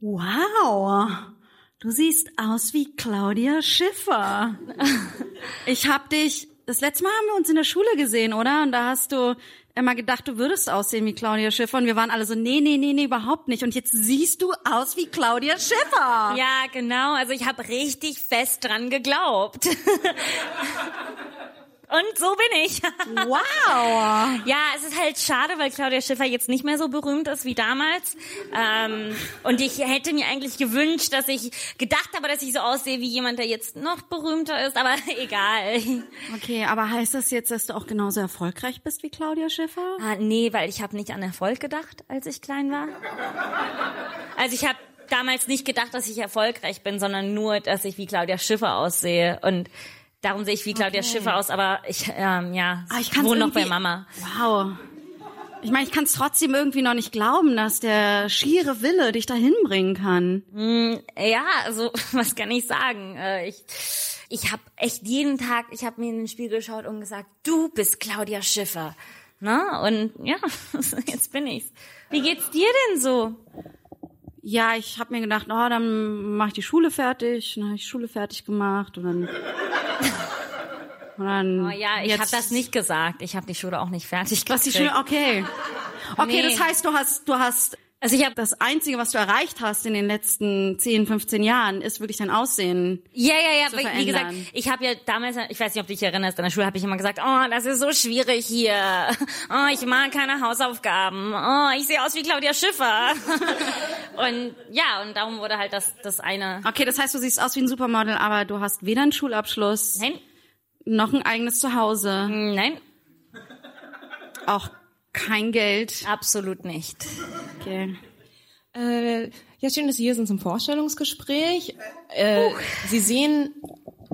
Wow. Du siehst aus wie Claudia Schiffer. Ich hab dich, das letzte Mal haben wir uns in der Schule gesehen, oder? Und da hast du immer gedacht, du würdest aussehen wie Claudia Schiffer. Und wir waren alle so, nee, nee, nee, nee, überhaupt nicht. Und jetzt siehst du aus wie Claudia Schiffer. Ja, genau. Also ich habe richtig fest dran geglaubt. Und so bin ich. Wow. Ja, es ist halt schade, weil Claudia Schiffer jetzt nicht mehr so berühmt ist wie damals. Ähm, und ich hätte mir eigentlich gewünscht, dass ich gedacht habe, dass ich so aussehe wie jemand, der jetzt noch berühmter ist, aber egal. Okay, aber heißt das jetzt, dass du auch genauso erfolgreich bist wie Claudia Schiffer? Ah, nee, weil ich habe nicht an Erfolg gedacht, als ich klein war. Also ich habe damals nicht gedacht, dass ich erfolgreich bin, sondern nur, dass ich wie Claudia Schiffer aussehe. Und darum sehe ich wie Claudia Okay. Schiffer aus, aber ich, ähm, ja, Ah, ich wohne noch bei Mama. Wow. Ich meine, ich kann es trotzdem irgendwie noch nicht glauben, dass der schiere Wille dich dahin bringen kann. Ja, also was kann ich sagen? Äh, ich ich habe echt jeden Tag, ich habe mir in den Spiegel geschaut und gesagt, du bist Claudia Schiffer. Na? Und ja, jetzt bin ich's. Wie geht's dir denn so? Ja, ich habe mir gedacht, oh, dann mache ich die Schule fertig. Dann habe ich die Schule fertig gemacht und dann. Und dann Oh ja, ich habe das nicht gesagt. Ich habe die Schule auch nicht fertig Was die. Schule? Okay. Okay, Nee. das heißt, du hast, du hast. Also ich habe Das Einzige, was du erreicht hast in den letzten 10, 15 Jahren, ist wirklich dein Aussehen. Ja, ja, ja, zu wie gesagt, ich habe ja damals, ich weiß nicht, ob du dich erinnerst, in der Schule habe ich immer gesagt, oh, das ist so schwierig hier. Oh, ich mag keine Hausaufgaben. Oh, ich sehe aus wie Claudia Schiffer. und ja, und darum wurde halt das, das eine. Okay, das heißt, du siehst aus wie ein Supermodel, aber du hast weder einen Schulabschluss Nein, noch ein eigenes Zuhause, nein, auch kein Geld. absolut nicht. Okay. Äh, ja, schön, dass Sie hier sind zum Vorstellungsgespräch. Äh, Sie sehen,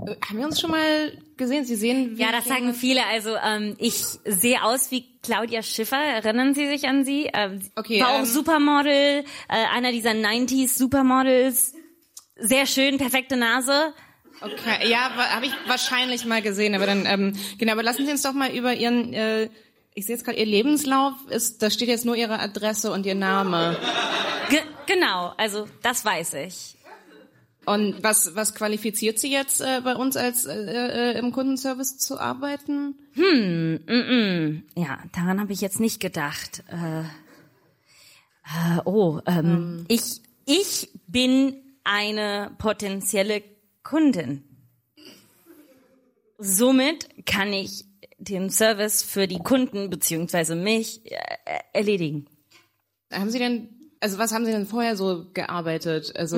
äh, haben wir uns schon mal gesehen? Sie sehen, wie Ja, das sagen viele. Also ähm, ich sehe aus wie Claudia Schiffer. Erinnern Sie sich an sie? Ähm, Okay, war auch ähm, Supermodel, äh, einer dieser 90s Supermodels. Sehr schön, perfekte Nase. Okay, ja, habe ich wahrscheinlich mal gesehen, aber dann ähm, genau. Aber lassen Sie uns doch mal über Ihren, äh, ich sehe jetzt gerade Ihr Lebenslauf ist, da steht jetzt nur Ihre Adresse und Ihr Name. Ge genau, also das weiß ich. Und was was qualifiziert Sie jetzt äh, bei uns als äh, äh, im Kundenservice zu arbeiten? Ja, daran habe ich jetzt nicht gedacht. Äh, äh, oh, ähm, ich ich bin eine potenzielle Kundin. Somit kann ich den Service für die Kunden beziehungsweise mich äh, erledigen. Haben Sie denn, also was haben Sie denn vorher so gearbeitet? Also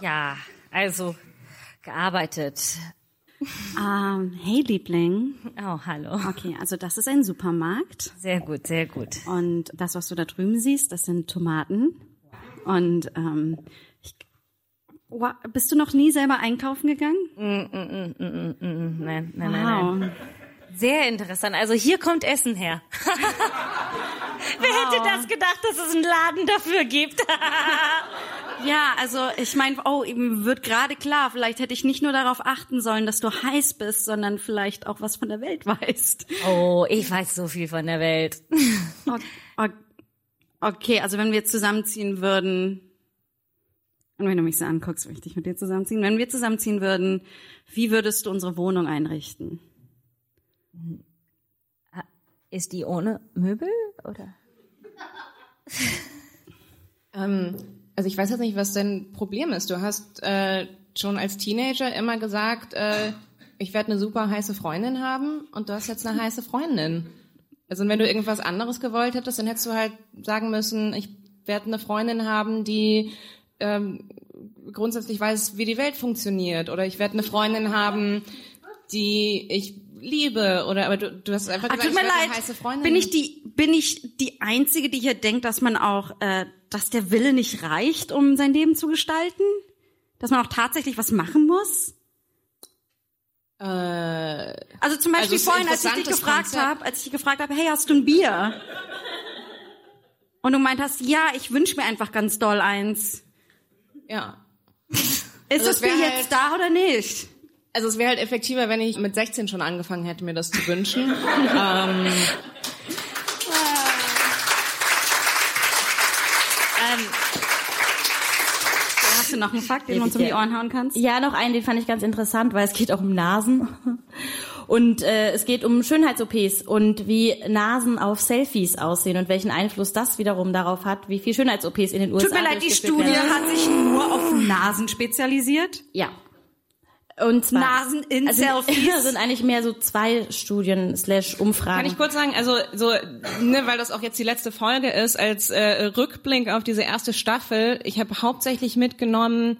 Ja, also gearbeitet. Ähm, hey Liebling. Oh, hallo. Okay, also das ist ein Supermarkt. Sehr gut, sehr gut. Und das, was du da drüben siehst, das sind Tomaten. Und ähm, Wa- bist du noch nie selber einkaufen gegangen? Nein, nein, nein, Wow. nein. Sehr interessant. Also hier kommt Essen her. Wer hätte das gedacht, dass es einen Laden dafür gibt? Ja, also ich meine, oh, ihm wird gerade klar, vielleicht hätte ich nicht nur darauf achten sollen, dass du heiß bist, sondern vielleicht auch was von der Welt weißt. oh, ich weiß so viel von der Welt. Okay, also wenn wir zusammenziehen würden, und wenn du mich so anguckst, möchte ich mit dir zusammenziehen, wenn wir zusammenziehen würden, wie würdest du unsere Wohnung einrichten? Ist die ohne Möbel oder? ähm, also ich weiß jetzt nicht, was dein Problem ist. Du hast äh, schon als Teenager immer gesagt, äh, ich werde eine super heiße Freundin haben und du hast jetzt eine heiße Freundin. Also wenn du irgendwas anderes gewollt hättest, dann hättest du halt sagen müssen, ich werde eine Freundin haben, die ähm, grundsätzlich weiß, wie die Welt funktioniert. Oder ich werde eine Freundin haben, die ich liebe. Oder aber du, du hast einfach gesagt, tut mir leid, heiße Freundin. bin ich die bin ich die einzige, die hier denkt, dass man auch, äh, dass der Wille nicht reicht, um sein Leben zu gestalten, dass man auch tatsächlich was machen muss? äh, Also zum Beispiel Also vorhin, als ich dich gefragt habe, als ich dich gefragt habe, hey, hast du ein Bier? Und du meint hast, ja, ich wünsche mir einfach ganz doll eins. Ja. Ist Also das es Bier halt- jetzt da oder nicht? Also es wäre halt effektiver, wenn ich mit 16 schon angefangen hätte, mir das zu wünschen. ähm, Hast du noch einen Fakt, den du uns um die Ohren hauen kannst? Ja, noch einen, den fand ich ganz interessant, weil es geht auch um Nasen. Und äh, es geht um Schönheits-OPs und wie Nasen auf Selfies aussehen und welchen Einfluss das wiederum darauf hat, wie viel Schönheits-OPs in den USA Tut mir leid, die Studie werden. hat sich nur auf Nasen spezialisiert. Ja. Und zwar Nasen in also, Selfies. sind eigentlich mehr so zwei Studien slash Umfragen. kann ich kurz sagen, also so, ne, weil das auch jetzt die letzte Folge ist, als äh, Rückblick auf diese erste Staffel, ich habe hauptsächlich mitgenommen,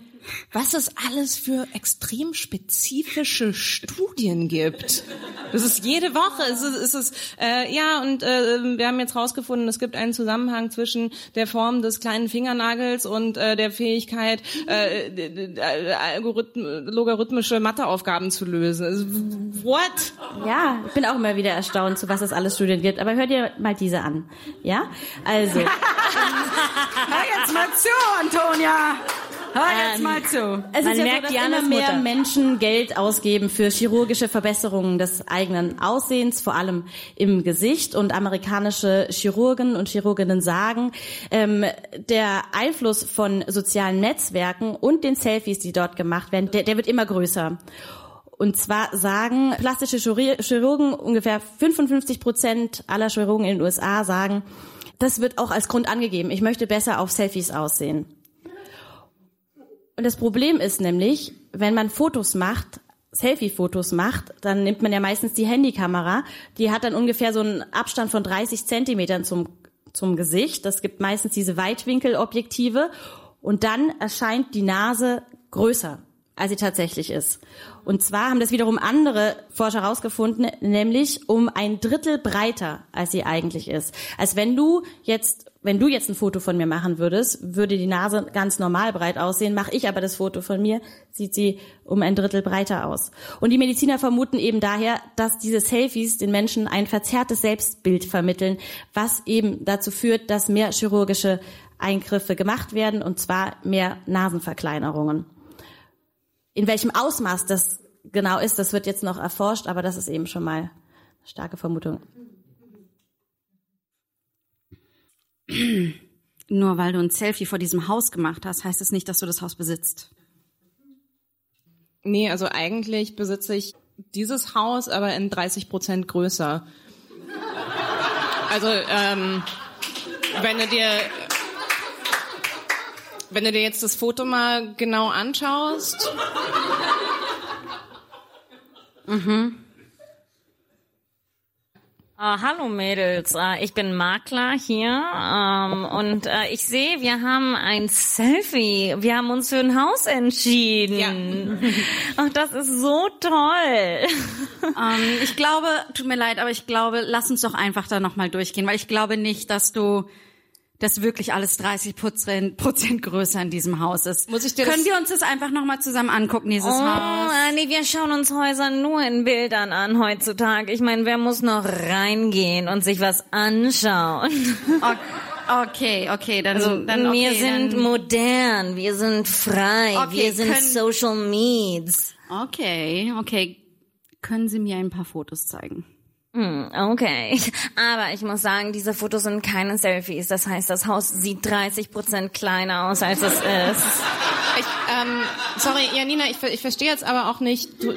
was es alles für extrem spezifische Studien gibt. Das ist jede Woche. Es ist, es ist äh, ja und äh, wir haben jetzt rausgefunden, es gibt einen Zusammenhang zwischen der Form des kleinen Fingernagels und äh, der Fähigkeit, äh, Algorithm logarithmische Matheaufgaben zu lösen. Also, What? Ja, ich bin auch immer wieder erstaunt, zu was es alles Studien gibt. Aber hör dir mal diese an. Ja? Also, Hör jetzt mal zu, Antonia. Hör jetzt Ähm, mal zu. es Man ist ja merkt so, dass immer mehr Mutter. Menschen Geld ausgeben für chirurgische Verbesserungen des eigenen Aussehens, vor allem im Gesicht. Und amerikanische Chirurgen und Chirurginnen sagen, ähm, der Einfluss von sozialen Netzwerken und den Selfies, die dort gemacht werden, der, der wird immer größer. Und zwar sagen plastische Chirur- Chirurgen, ungefähr 55 Prozent aller Chirurgen in den USA sagen, das wird auch als Grund angegeben. Ich möchte besser auf Selfies aussehen. Und das Problem ist nämlich, wenn man Fotos macht, Selfie-Fotos macht, dann nimmt man ja meistens die Handykamera. Die hat dann ungefähr so einen Abstand von 30 Zentimetern zum, zum Gesicht. Das gibt meistens diese Weitwinkelobjektive. Und dann erscheint die Nase größer, als sie tatsächlich ist. Und zwar haben das wiederum andere Forscher herausgefunden, nämlich um ein Drittel breiter, als sie eigentlich ist. Als wenn du jetzt wenn du jetzt ein Foto von mir machen würdest, würde die Nase ganz normal breit aussehen. Mache ich aber das Foto von mir, sieht sie um ein Drittel breiter aus. Und die Mediziner vermuten eben daher, dass diese Selfies den Menschen ein verzerrtes Selbstbild vermitteln, was eben dazu führt, dass mehr chirurgische Eingriffe gemacht werden, und zwar mehr Nasenverkleinerungen. In welchem Ausmaß das genau ist, das wird jetzt noch erforscht, aber das ist eben schon mal eine starke Vermutung. Nur weil du ein Selfie vor diesem Haus gemacht hast, heißt es nicht, dass du das Haus besitzt. Nee, also eigentlich besitze ich dieses Haus, aber in 30 Prozent größer. Also, ähm, wenn du dir, wenn du dir jetzt das Foto mal genau anschaust, Äh, hallo Mädels, äh, ich bin Makler hier ähm, und äh, ich sehe, wir haben ein Selfie. Wir haben uns für ein Haus entschieden. Ach, das ist so toll. Ähm, ich glaube, tut mir leid, aber ich glaube, lass uns doch einfach da nochmal durchgehen, weil ich glaube nicht, dass du dass wirklich alles 30 Prozent, größer in diesem Haus ist. Muss ich dir Können wir uns das einfach nochmal zusammen angucken, dieses Oh, Haus? nee, wir schauen uns Häuser nur in Bildern an heutzutage. Ich meine, wer muss noch reingehen und sich was anschauen? O- Okay, okay, dann, dann okay, wir sind dann, modern, wir sind frei, Okay, wir sind können- Social Needs. Okay, okay. Können Sie mir ein paar Fotos zeigen? Hm, okay. Aber ich muss sagen, diese Fotos sind keine Selfies. Das heißt, das Haus sieht 30 Prozent kleiner aus, als es ist. Ich, ähm, sorry, Janina, ich, ich verstehe jetzt aber auch nicht, du,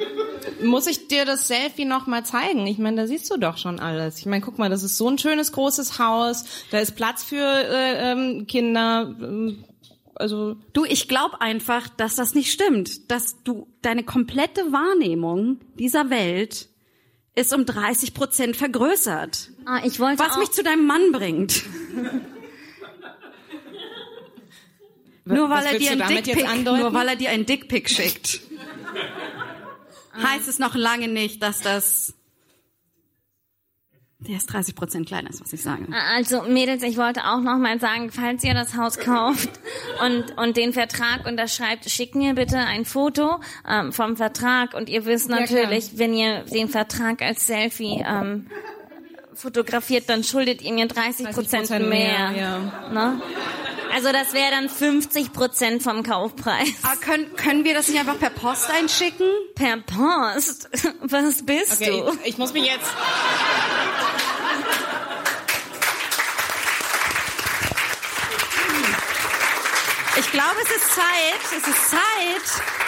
muss ich dir das Selfie noch mal zeigen? Ich meine, da siehst du doch schon alles. Ich meine, guck mal, das ist so ein schönes großes Haus, da ist Platz für äh, ähm, Kinder, ähm, also Du, ich glaube einfach, dass das nicht stimmt, dass du deine komplette Wahrnehmung dieser Welt ist um 30 Prozent vergrößert. Ah, ich wollte Was auch, mich zu deinem Mann bringt. nur weil er dir ein Dickpick, nur weil er dir ein Dickpick schickt, heißt es noch lange nicht, dass das der ist 30 Prozent kleiner ist, was ich sage. also Mädels, ich wollte auch noch mal sagen, falls ihr das Haus kauft und und den Vertrag unterschreibt, schickt mir bitte ein Foto ähm, vom Vertrag und ihr wisst natürlich, wenn ihr den Vertrag als Selfie ähm, fotografiert, dann schuldet ihr mir 30 Prozent 30% mehr. mehr, ja. Ne? Also das wäre dann 50 Prozent vom Kaufpreis. Aber können, können wir das nicht einfach per Post einschicken? Per Post? Was bist okay, du? ich, ich muss mich jetzt Ich glaube, es ist Zeit. Es ist Zeit.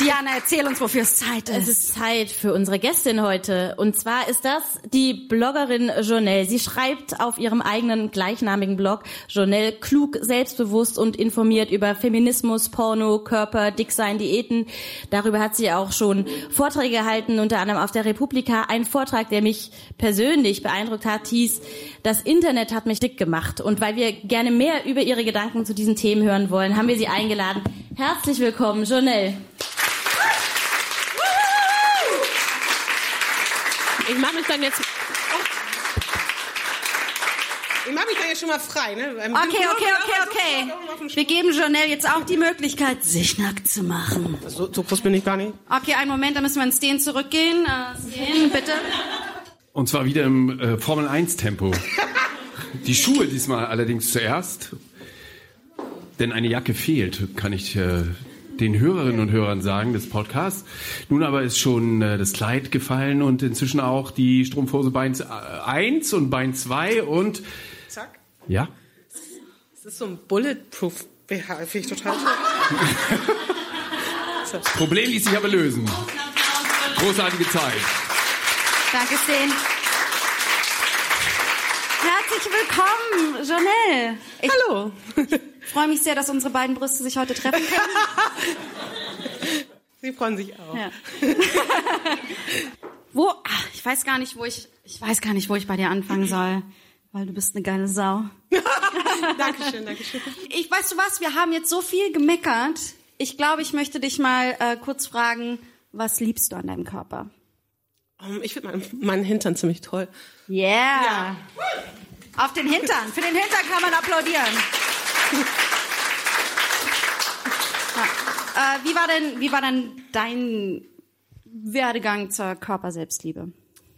Diana, erzähl uns, wofür es Zeit Es ist. ist Zeit für unsere Gästin heute. Und zwar ist das die Bloggerin Jonelle. Sie schreibt auf ihrem eigenen gleichnamigen Blog Jonelle klug, selbstbewusst und informiert über Feminismus, Porno, Körper, Dicksein, Diäten. Darüber hat sie auch schon Vorträge gehalten, unter anderem auf der Republika. Ein Vortrag, der mich persönlich beeindruckt hat, hieß, das Internet hat mich dick gemacht. Und weil wir gerne mehr über ihre Gedanken zu diesen Themen hören wollen, haben wir sie eingeladen. Herzlich willkommen, Jonelle. Ich mache mich dann jetzt. Ich mache mich dann jetzt schon mal frei, ne? Ähm, Okay, okay, okay, okay. Wir geben Janelle jetzt auch die Möglichkeit, sich nackt zu machen. So, so groß bin ich gar nicht. Okay, einen Moment, da müssen wir ins Stehen zurückgehen. Äh, Stehen, bitte. Und zwar wieder im äh, Formel 1 Tempo. Die Schuhe diesmal allerdings zuerst. Denn eine Jacke fehlt, kann ich äh, den Hörerinnen und Hörern sagen des Podcasts. Nun aber ist schon äh, das Kleid gefallen und inzwischen auch die Strumpfhose Bein 1 und Bein 2 und Zack. ja. Das ist so ein Bulletproof BH, finde ich total toll. Das Problem ließ sich aber lösen. Großartige Zeit. Danke, Steen. Herzlich willkommen, Janelle. Ich Hallo. freue mich sehr, dass unsere beiden Brüste sich heute treffen können. Sie freuen sich auch. Ja. wo? Ach, ich weiß gar nicht, wo ich. Ich weiß gar nicht, wo ich bei dir anfangen soll, weil du bist eine geile Sau. Dankeschön, Dankeschön. Ich weißt du was? Wir haben jetzt so viel gemeckert. Ich glaube, ich möchte dich mal äh, kurz fragen, was liebst du an deinem Körper? Um, ich finde meinen, meinen Hintern ziemlich toll. Yeah. Auf den Hintern. Für den Hintern kann man applaudieren. Ja. Äh, wie war denn, wie war denn dein Werdegang zur Körperselbstliebe?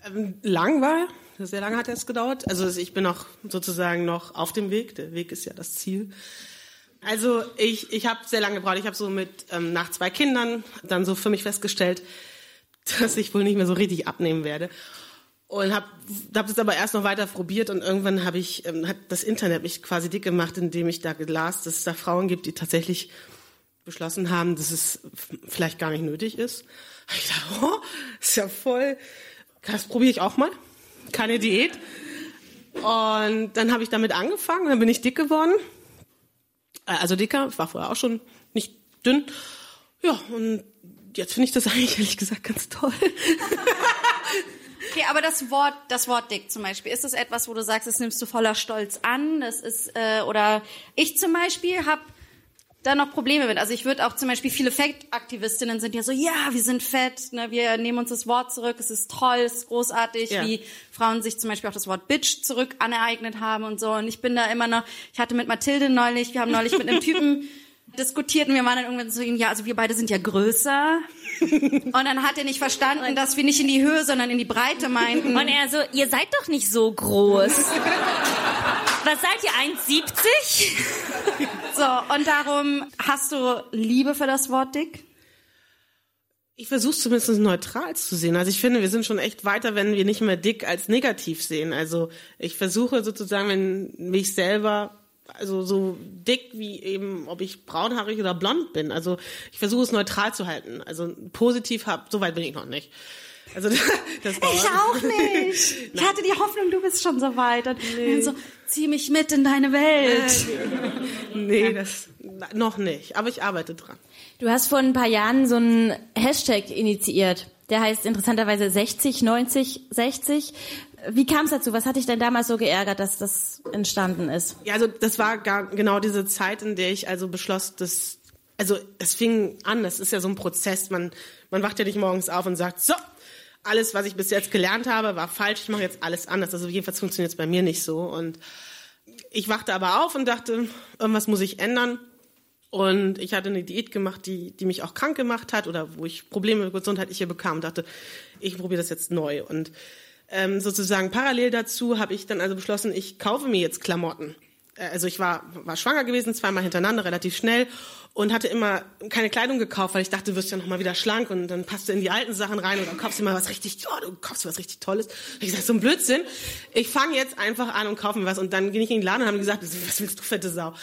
Ähm, lang war. Sehr lange hat es gedauert. Also ich bin noch sozusagen noch auf dem Weg. Der Weg ist ja das Ziel. Also ich, ich habe sehr lange gebraucht. Ich habe so mit ähm, nach zwei Kindern dann so für mich festgestellt, dass ich wohl nicht mehr so richtig abnehmen werde. Und habe hab das aber erst noch weiter probiert und irgendwann habe ich ähm, hat das Internet mich quasi dick gemacht, indem ich da las, dass es da Frauen gibt, die tatsächlich beschlossen haben, dass es vielleicht gar nicht nötig ist. Ich dachte, oh, ist ja voll. Das probiere ich auch mal. Keine Diät. Und dann habe ich damit angefangen, dann bin ich dick geworden. Äh, Also dicker, ich war vorher auch schon nicht dünn. Ja, und jetzt finde ich das eigentlich ehrlich gesagt ganz toll. Okay, aber das Wort, das Wort dick zum Beispiel, ist das etwas, wo du sagst, das nimmst du voller Stolz an? Das ist äh, oder ich zum Beispiel habe da noch Probleme mit. Also ich würde auch zum Beispiel viele Fettaktivistinnen sind ja so, ja, wir sind fett, ne, wir nehmen uns das Wort zurück, es ist toll, es ist großartig, Ja. wie Frauen sich zum Beispiel auch das Wort Bitch zurück aneignet haben und so. Und ich bin da immer noch, ich hatte mit Mathilde neulich, wir haben neulich mit einem Typen diskutiert und wir waren dann irgendwann so, ja, also wir beide sind ja größer. Und dann hat er nicht verstanden, dass wir nicht in die Höhe, sondern in die Breite meinten. Und er so, ihr seid doch nicht so groß. Was seid ihr, 1,70? So, und darum hast du Liebe für das Wort dick? Ich versuche zumindest neutral zu sehen. Also ich finde, wir sind schon echt weiter, wenn wir nicht mehr dick als negativ sehen. Also ich versuche sozusagen, wenn mich selber, also so dick wie eben, ob ich braunhaarig oder blond bin. Also ich versuche es neutral zu halten. Also positiv hab, so weit bin ich noch nicht. Also das dauert. Ich auch nicht. Ich hatte die Hoffnung, du bist schon so weit. Und dann so, zieh mich mit in deine Welt. Nee, das noch nicht. Aber ich arbeite dran. Du hast vor ein paar Jahren so einen Hashtag initiiert. Der heißt interessanterweise 60, 90, 60. Wie kam es dazu? Was hat dich denn damals so geärgert, dass das entstanden ist? Ja, also das war gar genau diese Zeit, in der ich also beschloss, dass also es fing an, das ist ja so ein Prozess, man man wacht ja nicht morgens auf und sagt, so, alles, was ich bis jetzt gelernt habe, war falsch, ich mache jetzt alles anders. Also jedenfalls funktioniert es bei mir nicht so und ich wachte aber auf und dachte, irgendwas muss ich ändern. Und ich hatte eine Diät gemacht, die, die mich auch krank gemacht hat oder wo ich Probleme gesundheitliche bekam und dachte, ich probiere das jetzt neu. Und ähm, sozusagen parallel dazu habe ich dann also beschlossen, ich kaufe mir jetzt Klamotten. Äh, Also ich war, war schwanger gewesen, zweimal hintereinander, relativ schnell und hatte immer keine Kleidung gekauft, weil ich dachte, du wirst ja noch mal wieder schlank und dann passt du in die alten Sachen rein und dann kaufst du mal was richtig, oh, du kaufst was richtig Tolles. Und ich gesagt, so ein Blödsinn. Ich fange jetzt einfach an und kaufe mir was und dann ging ich in den Laden und haben gesagt, was willst du, fette Sau?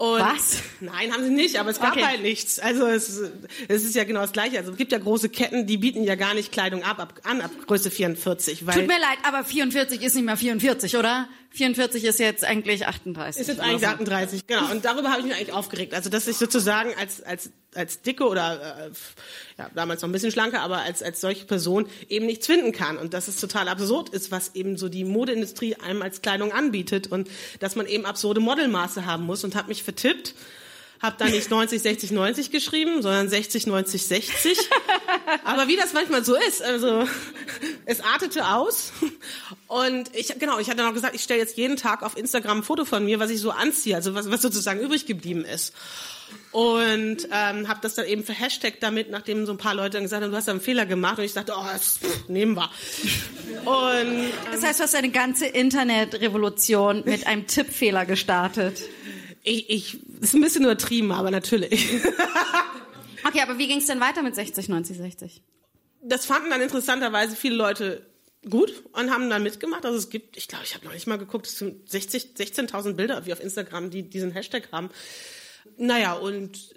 Und Was? Nein, haben sie nicht, aber es gab Okay. halt nichts. Also es, es ist ja genau das Gleiche. Also es gibt ja große Ketten, die bieten ja gar nicht Kleidung ab, ab an ab Größe 44, weil Tut mir leid, aber 44 ist nicht mehr 44, oder? 44 ist jetzt eigentlich 38. Ist jetzt eigentlich 38, genau. Und darüber habe ich mich eigentlich aufgeregt. Also, dass ich sozusagen als, als, als dicke oder, äh, ja, damals noch ein bisschen schlanker, aber als, als solche Person eben nichts finden kann. Und dass es total absurd ist, was eben so die Modeindustrie einem als Kleidung anbietet. Und dass man eben absurde Modelmaße haben muss und habe mich vertippt. Hab dann nicht 90, 60, 90 geschrieben, sondern 60, 90, 60. Aber wie das manchmal so ist, also es artete aus. Und ich, genau, ich hatte auch gesagt, ich stelle jetzt jeden Tag auf Instagram ein Foto von mir, was ich so anziehe, also was, was sozusagen übrig geblieben ist. Und ähm, habe das dann eben verhashtagt damit, nachdem so ein paar Leute dann gesagt haben, du hast da einen Fehler gemacht. Und ich dachte, oh, das nehmen wir. Und Das heißt, du hast eine ganze Internetrevolution mit einem Tippfehler gestartet. Ich, ich ist ein bisschen übertrieben, aber natürlich. Okay, aber wie ging es denn weiter mit 60, 90, 60? das fanden dann interessanterweise viele Leute gut und haben dann mitgemacht. Also es gibt, ich glaube, ich habe noch nicht mal geguckt, es sind 60, 16.000 Bilder wie auf Instagram, die diesen Hashtag haben. Naja, und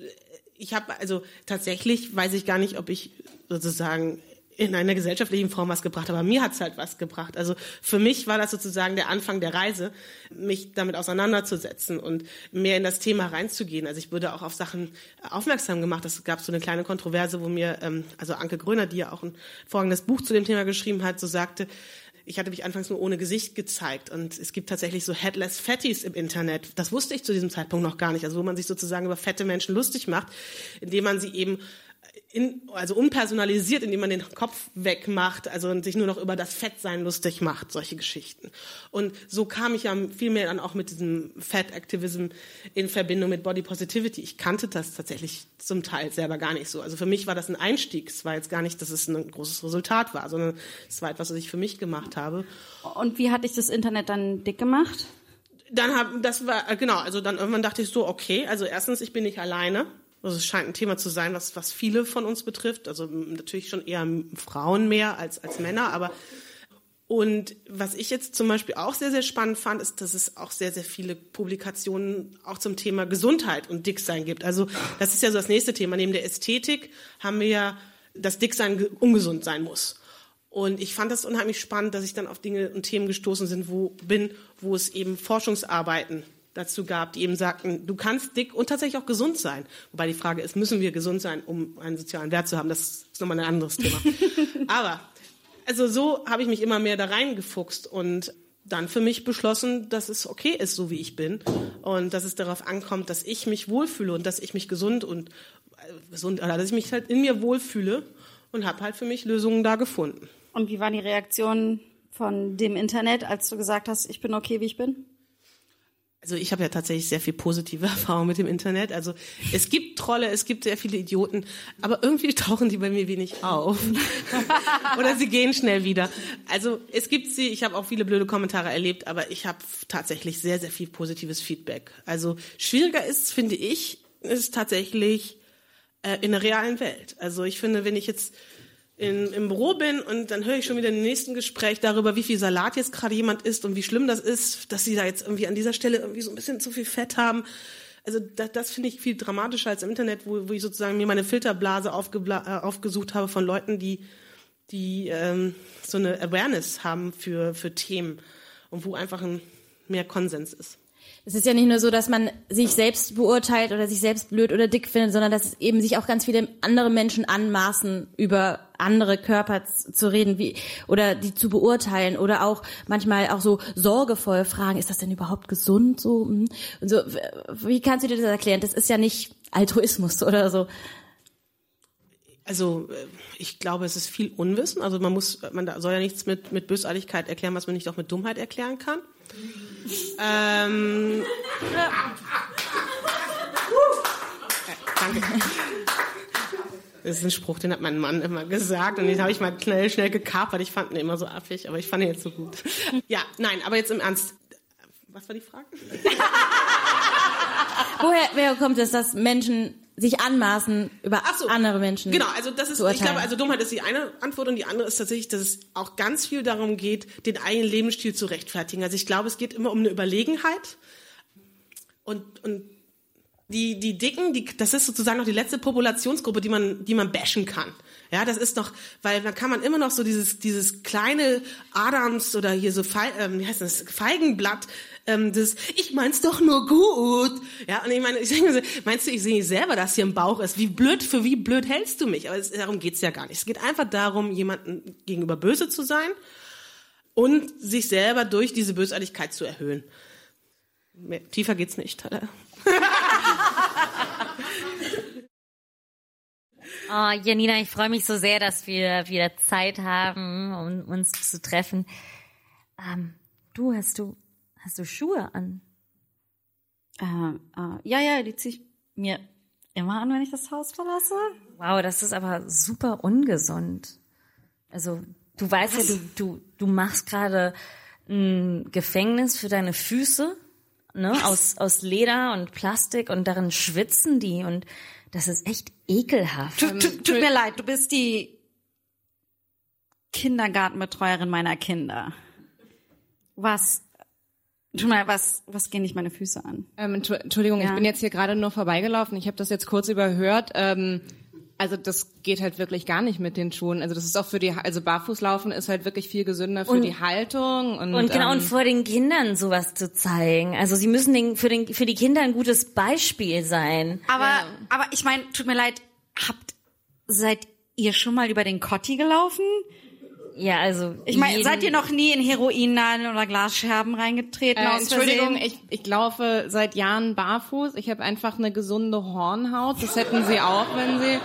ich habe, also tatsächlich weiß ich gar nicht, ob ich sozusagen in einer gesellschaftlichen Form was gebracht aber mir hat's halt was gebracht. Also für mich war das sozusagen der Anfang der Reise, mich damit auseinanderzusetzen und mehr in das Thema reinzugehen. Also ich wurde auch auf Sachen aufmerksam gemacht. Es gab so eine kleine Kontroverse, wo mir, ähm, also Anke Gröner, die ja auch ein vorrangiges Buch zu dem Thema geschrieben hat, so sagte, ich hatte mich anfangs nur ohne Gesicht gezeigt und es gibt tatsächlich so Headless Fatties im Internet. Das wusste ich zu diesem Zeitpunkt noch gar nicht. Also wo man sich sozusagen über fette Menschen lustig macht, indem man sie eben in, also unpersonalisiert, indem man den Kopf wegmacht, also und sich nur noch über das Fettsein lustig macht, solche Geschichten. Und so kam ich ja viel mehr dann auch mit diesem Fat-Activism in Verbindung mit Body Positivity. Ich kannte das tatsächlich zum Teil selber gar nicht so. Also für mich war das ein Einstieg. Es war jetzt gar nicht, dass es ein großes Resultat war, sondern es war etwas, was ich für mich gemacht habe. Und wie hat dich das Internet dann dick gemacht? Dann hab, das war, äh, genau, also dann irgendwann dachte ich so, okay, also erstens, ich bin nicht alleine. Also es scheint ein Thema zu sein, was, was viele von uns betrifft. Also natürlich schon eher Frauen mehr als, als Männer, aber und was ich jetzt zum Beispiel auch sehr, sehr spannend fand, ist, dass es auch sehr, sehr viele Publikationen auch zum Thema Gesundheit und Dicksein gibt. Also das ist ja so das nächste Thema. Neben der Ästhetik haben wir ja, dass Dicksein ge- ungesund sein muss. Und ich fand das unheimlich spannend, dass ich dann auf Dinge und Themen gestoßen sind, wo, bin, wo es eben Forschungsarbeiten dazu gab, die eben sagten, du kannst dick und tatsächlich auch gesund sein. Wobei die Frage ist, müssen wir gesund sein, um einen sozialen Wert zu haben? Das ist nochmal ein anderes Thema. Aber also so habe ich mich immer mehr da reingefuchst und dann für mich beschlossen, dass es okay ist, so wie ich bin und dass es darauf ankommt, dass ich mich wohlfühle und dass ich mich gesund und äh, gesund, oder dass ich mich halt in mir wohlfühle und habe halt für mich Lösungen da gefunden. Und wie war die Reaktion von dem Internet, als du gesagt hast, ich bin okay, wie ich bin? Also ich habe ja tatsächlich sehr viel positive Erfahrung mit dem Internet. Also es gibt Trolle, es gibt sehr viele Idioten, aber irgendwie tauchen die bei mir wenig auf. Oder sie gehen schnell wieder. Also es gibt sie, ich habe auch viele blöde Kommentare erlebt, aber ich habe tatsächlich sehr, sehr viel positives Feedback. Also schwieriger ist, finde ich, ist tatsächlich äh, in der realen Welt. Also ich finde, wenn ich jetzt in, im Büro bin und dann höre ich schon wieder im nächsten Gespräch darüber, wie viel Salat jetzt gerade jemand isst und wie schlimm das ist, dass sie da jetzt irgendwie an dieser Stelle irgendwie so ein bisschen zu viel Fett haben. Also das, das finde ich viel dramatischer als im Internet, wo, wo ich sozusagen mir meine Filterblase äh, aufgesucht habe von Leuten, die, die ähm, so eine Awareness haben für, für Themen und wo einfach ein mehr Konsens ist. Es ist ja nicht nur so, dass man sich selbst beurteilt oder sich selbst blöd oder dick findet, sondern dass eben sich auch ganz viele andere Menschen anmaßen, über andere Körper zu reden, wie, oder die zu beurteilen oder auch manchmal auch so sorgevoll fragen, ist das denn überhaupt gesund so? hm? Und so, wie kannst du dir das erklären? Das ist ja nicht Altruismus oder so. Also äh, ich glaube, es ist viel Unwissen. Also man muss, man soll ja nichts mit, mit Bösartigkeit erklären, was man nicht auch mit Dummheit erklären kann. Ähm, äh, danke. Das ist ein Spruch, den hat mein Mann immer gesagt und den habe ich mal schnell, schnell gekapert. Ich fand ihn immer so affig, aber ich fand ihn jetzt so gut. Ja, nein, aber jetzt im Ernst. Was war die Frage? Woher, woher kommt es, dass Menschen sich anmaßen, über so. andere Menschen Genau, also das ist, ich glaube, also Dummheit ist die eine Antwort und die andere ist tatsächlich, dass es auch ganz viel darum geht, den eigenen Lebensstil zu rechtfertigen. Also ich glaube, es geht immer um eine Überlegenheit und, und die, die Dicken, die, das ist sozusagen noch die letzte Populationsgruppe, die man, die man bashen kann. Ja, das ist noch, weil dann kann man immer noch so dieses, dieses kleine Adams oder hier so, Fe ähm, wie heißt das, Feigenblatt, ähm, das, ich mein's doch nur gut. Ja, und ich meine, ich denke meinst du, ich sehe selber, dass hier im Bauch ist? Wie blöd, für wie blöd hältst du mich? Aber es, darum geht's ja gar nicht. Es geht einfach darum, jemandem gegenüber böse zu sein und sich selber durch diese Bösartigkeit zu erhöhen. Mehr, tiefer geht's nicht. Oh, Janina, ich freue mich so sehr, dass wir wieder Zeit haben, um uns zu treffen. Ähm, du hast du hast du Schuhe an? Äh, äh, ja, ja, die ziehe ich mir immer an, wenn ich das Haus verlasse. Wow, das ist aber super ungesund. Also du weißt ja, du du du machst gerade ein Gefängnis für deine Füße, ne, aus aus Leder und Plastik und darin schwitzen die und das ist echt ekelhaft. Tut, tut, tut mir leid, du bist die Kindergartenbetreuerin meiner Kinder. Was, tu mal, was, was gehen dich meine Füße an? Ähm, Entschu- Entschuldigung, Ja. ich bin jetzt hier gerade nur vorbeigelaufen. Ich habe das jetzt kurz überhört. Ähm, also das geht halt wirklich gar nicht mit den Schuhen. Also das ist auch für die, also Barfußlaufen ist halt wirklich viel gesünder für Und- die Haltung und, Und genau, ähm, und vor den Kindern sowas zu zeigen. Also sie müssen den, für, den, für die Kinder ein gutes Beispiel sein. Aber, aber ich meine, tut mir leid, habt, seid ihr schon mal über den Kotti gelaufen? Ja, also. Ich meine, seid ihr noch nie in Heroinnadeln oder Glasscherben reingetreten Äh, Entschuldigung, ich, ich laufe seit Jahren barfuß. Ich habe einfach eine gesunde Hornhaut. Das hätten Sie auch, wenn Sie.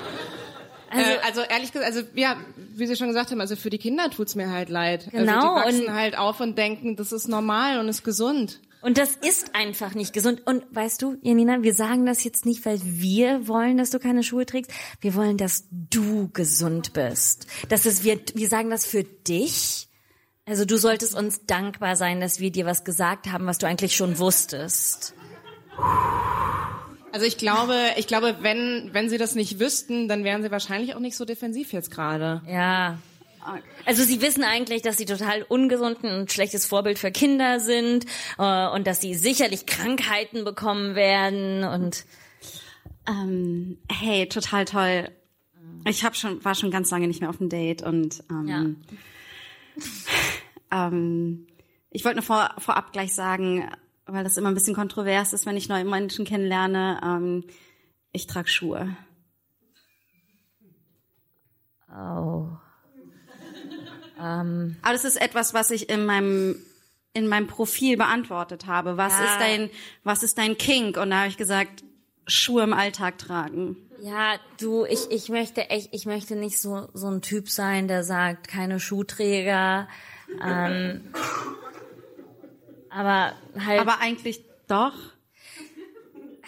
Also, äh, also ehrlich gesagt, also ja, wie Sie schon gesagt haben, also für die Kinder tut's mir halt leid. Genau, Also die wachsen und- halt auf und denken, das ist normal und ist gesund. Und das ist einfach nicht gesund. Und weißt du, Janina, wir sagen das jetzt nicht, weil wir wollen, dass du keine Schuhe trägst. Wir wollen, dass du gesund bist. Das ist, wir, wir sagen das für dich. Also du solltest uns dankbar sein, dass wir dir was gesagt haben, was du eigentlich schon wusstest. Also ich glaube, ich glaube, wenn wenn Sie das nicht wüssten, dann wären Sie wahrscheinlich auch nicht so defensiv jetzt gerade. Ja. Also sie wissen eigentlich, dass sie total ungesund und schlechtes Vorbild für Kinder sind äh, und dass sie sicherlich Krankheiten bekommen werden und Ähm, hey, total toll. Ich hab schon, war schon ganz lange nicht mehr auf dem Date und ähm, ähm, ich wollte nur vor, vorab gleich sagen, weil das immer ein bisschen kontrovers ist, wenn ich neue Menschen kennenlerne. Ähm, ich trage Schuhe. Oh. Aber das ist etwas, was ich in meinem in meinem Profil beantwortet habe. Was Ja. ist dein was ist dein Kink? Und da habe ich gesagt, Schuhe im Alltag tragen. Ja, du, ich, ich möchte echt, ich möchte nicht so, so ein Typ sein, der sagt, keine Schuhträger. Ähm, aber halt, Aber eigentlich doch.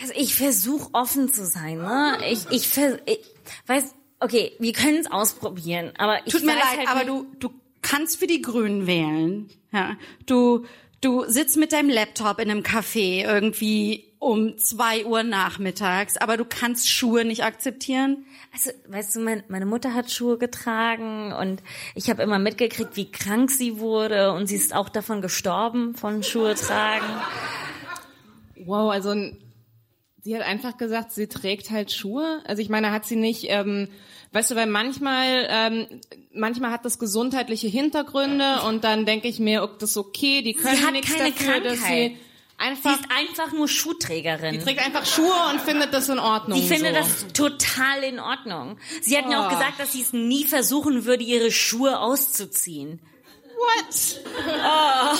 also ich versuche offen zu sein, ne? Ich, ich, vers ich weiß, okay, wir können es ausprobieren, aber ich Tut mir leid, halt aber du, du kannst für die Grünen wählen. Ja. Du, du sitzt mit deinem Laptop in einem Café irgendwie um zwei Uhr nachmittags, aber du kannst Schuhe nicht akzeptieren. Also, weißt du, mein, meine Mutter hat Schuhe getragen und ich habe immer mitgekriegt, wie krank sie wurde und sie ist auch davon gestorben, von Schuhe tragen. Wow, also n- sie hat einfach gesagt, sie trägt halt Schuhe. Also ich meine, hat sie nicht, ähm, weißt du, weil manchmal, ähm, manchmal hat das gesundheitliche Hintergründe und dann denke ich mir, ob das okay, die können hat nichts keine dafür, dass Krankheit. sie Sie einfach, ist einfach nur Schuhträgerin. trägt einfach Schuhe und findet das in Ordnung. Sie findet so. das total in Ordnung. Sie hat mir auch Oh. gesagt, dass sie es nie versuchen würde, ihre Schuhe auszuziehen. What? Oh.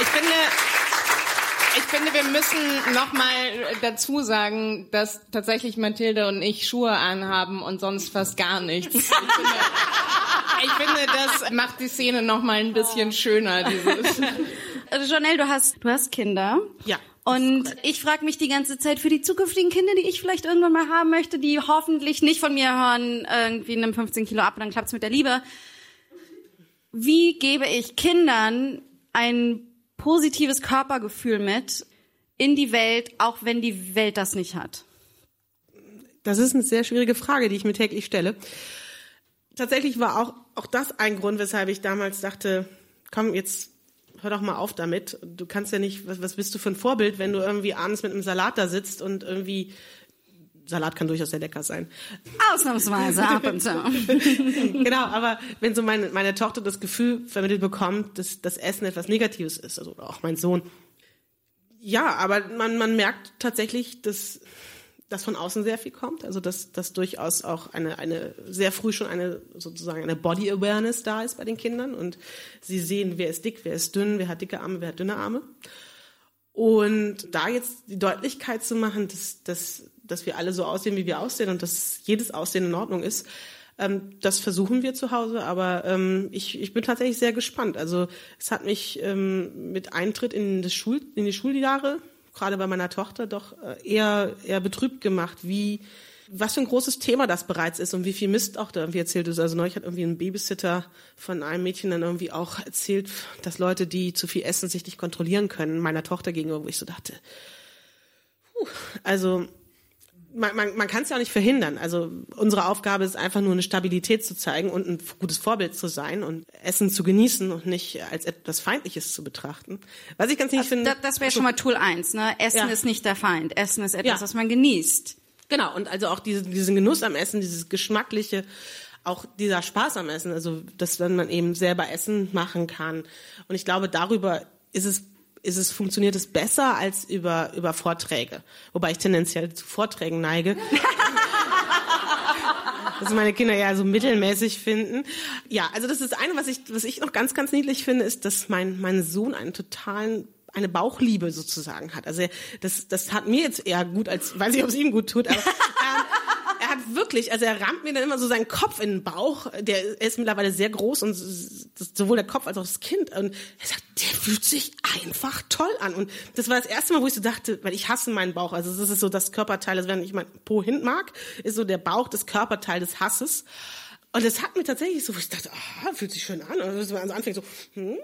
Ich finde, ich finde, wir müssen noch mal dazu sagen, dass tatsächlich Mathilde und ich Schuhe anhaben und sonst fast gar nichts. Ich finde, ich finde das macht die Szene noch mal ein bisschen schöner. Dieses. Also Janelle, du hast, du hast Kinder. Ja. Und ich frage mich die ganze Zeit für die zukünftigen Kinder, die ich vielleicht irgendwann mal haben möchte, die hoffentlich nicht von mir hören, irgendwie nimm 15 Kilo ab und dann klappt's mit der Liebe. Wie gebe ich Kindern ein positives Körpergefühl mit in die Welt, auch wenn die Welt das nicht hat? Das ist eine sehr schwierige Frage, die ich mir täglich stelle. Tatsächlich war auch, auch das ein Grund, weshalb ich damals dachte, komm, jetzt hör doch mal auf damit. Du kannst ja nicht, was, was bist du für ein Vorbild, wenn du irgendwie abends mit einem Salat da sitzt und irgendwie, Salat kann durchaus sehr lecker sein. Ausnahmsweise ab und zu. genau, aber wenn so meine, meine Tochter das Gefühl vermittelt bekommt, dass das Essen etwas Negatives ist, also auch mein Sohn. Ja, aber man, man merkt tatsächlich, dass, dass von außen sehr viel kommt, also dass, dass durchaus auch eine, eine sehr früh schon eine sozusagen eine Body Awareness da ist bei den Kindern und sie sehen, wer ist dick, wer ist dünn, wer hat dicke Arme, wer hat dünne Arme. Und da jetzt die Deutlichkeit zu machen, dass, dass, dass wir alle so aussehen, wie wir aussehen und dass jedes Aussehen in Ordnung ist, ähm, das versuchen wir zu Hause, aber ähm, ich, ich bin tatsächlich sehr gespannt. Also es hat mich ähm, mit Eintritt in, das Schul, in die Schuljahre, gerade bei meiner Tochter, doch äh, eher, eher betrübt gemacht, wie was für ein großes Thema das bereits ist und wie viel Mist auch da irgendwie erzählt ist. Also neulich hat irgendwie ein Babysitter von einem Mädchen dann irgendwie auch erzählt, dass Leute, die zu viel essen, sich nicht kontrollieren können, meiner Tochter gegenüber, wo ich so dachte, puh, also man, man, man kann es ja auch nicht verhindern. Also unsere Aufgabe ist einfach nur eine Stabilität zu zeigen und ein gutes Vorbild zu sein und Essen zu genießen und nicht als etwas Feindliches zu betrachten. Was ich ganz nicht finde. Das, das wäre schon mal Tool 1, ne? Essen Ja. ist nicht der Feind. Essen ist etwas, Ja. was man genießt. Genau, und also auch diese, diesen Genuss am Essen, dieses geschmackliche, auch dieser Spaß am Essen, also dass wenn man eben selber Essen machen kann. Und ich glaube, darüber ist es, ist es, funktioniert es besser als über, über Vorträge. Wobei ich tendenziell zu Vorträgen neige. dass meine Kinder ja so mittelmäßig finden. Ja, also das ist eine, was ich, was ich noch ganz, ganz niedlich finde, ist, dass mein, mein Sohn einen totalen eine Bauchliebe sozusagen hat. Also das, das hat mir jetzt eher gut, als weiß ich, ob es ihm gut tut, aber hat wirklich, also er rammt mir dann immer so seinen Kopf in den Bauch. Der er ist mittlerweile sehr groß und sowohl der Kopf als auch das Kind. Und er sagt, der fühlt sich einfach toll an. Und das war das erste Mal, wo ich so dachte, weil ich hasse meinen Bauch. Also das ist so das Körperteil, also wenn ich mein Po hin mag, ist so der Bauch das Körperteil des Hasses. Und das hat mir tatsächlich so, ich dachte, ah, fühlt sich schön an. Und das war also anfängt so, hm,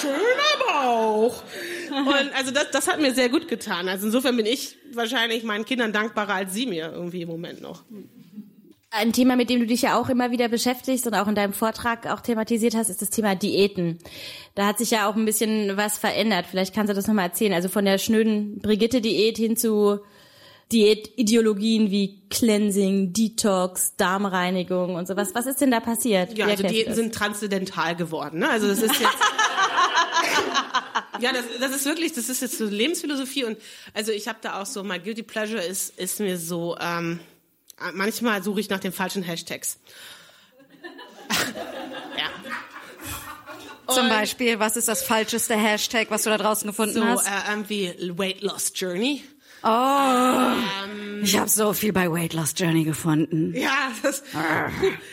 schöner Bauch. Und also das, das hat mir sehr gut getan. Also insofern bin ich wahrscheinlich meinen Kindern dankbarer als sie mir irgendwie im Moment noch. Ein Thema, mit dem du dich ja auch immer wieder beschäftigst und auch in deinem Vortrag auch thematisiert hast, ist das Thema Diäten. Da hat sich ja auch ein bisschen was verändert. Vielleicht kannst du das nochmal erzählen. Also von der schnöden Brigitte-Diät hin zu Diätideologien wie Cleansing, Detox, Darmreinigung und sowas. Was ist denn da passiert? Ja, Wie also Diäten das? sind transzendental geworden. Ne? Also das ist jetzt. ja, das, das ist wirklich, das ist jetzt so Lebensphilosophie und also ich habe da auch so, my guilty pleasure ist ist mir so. Ähm, manchmal suche ich nach den falschen Hashtags. ja. Zum Und Beispiel, was ist das falscheste Hashtag, was du da draußen gefunden So hast? äh, irgendwie Weight Loss Journey. Ich habe so viel bei Weight Loss Journey gefunden. Ja, das,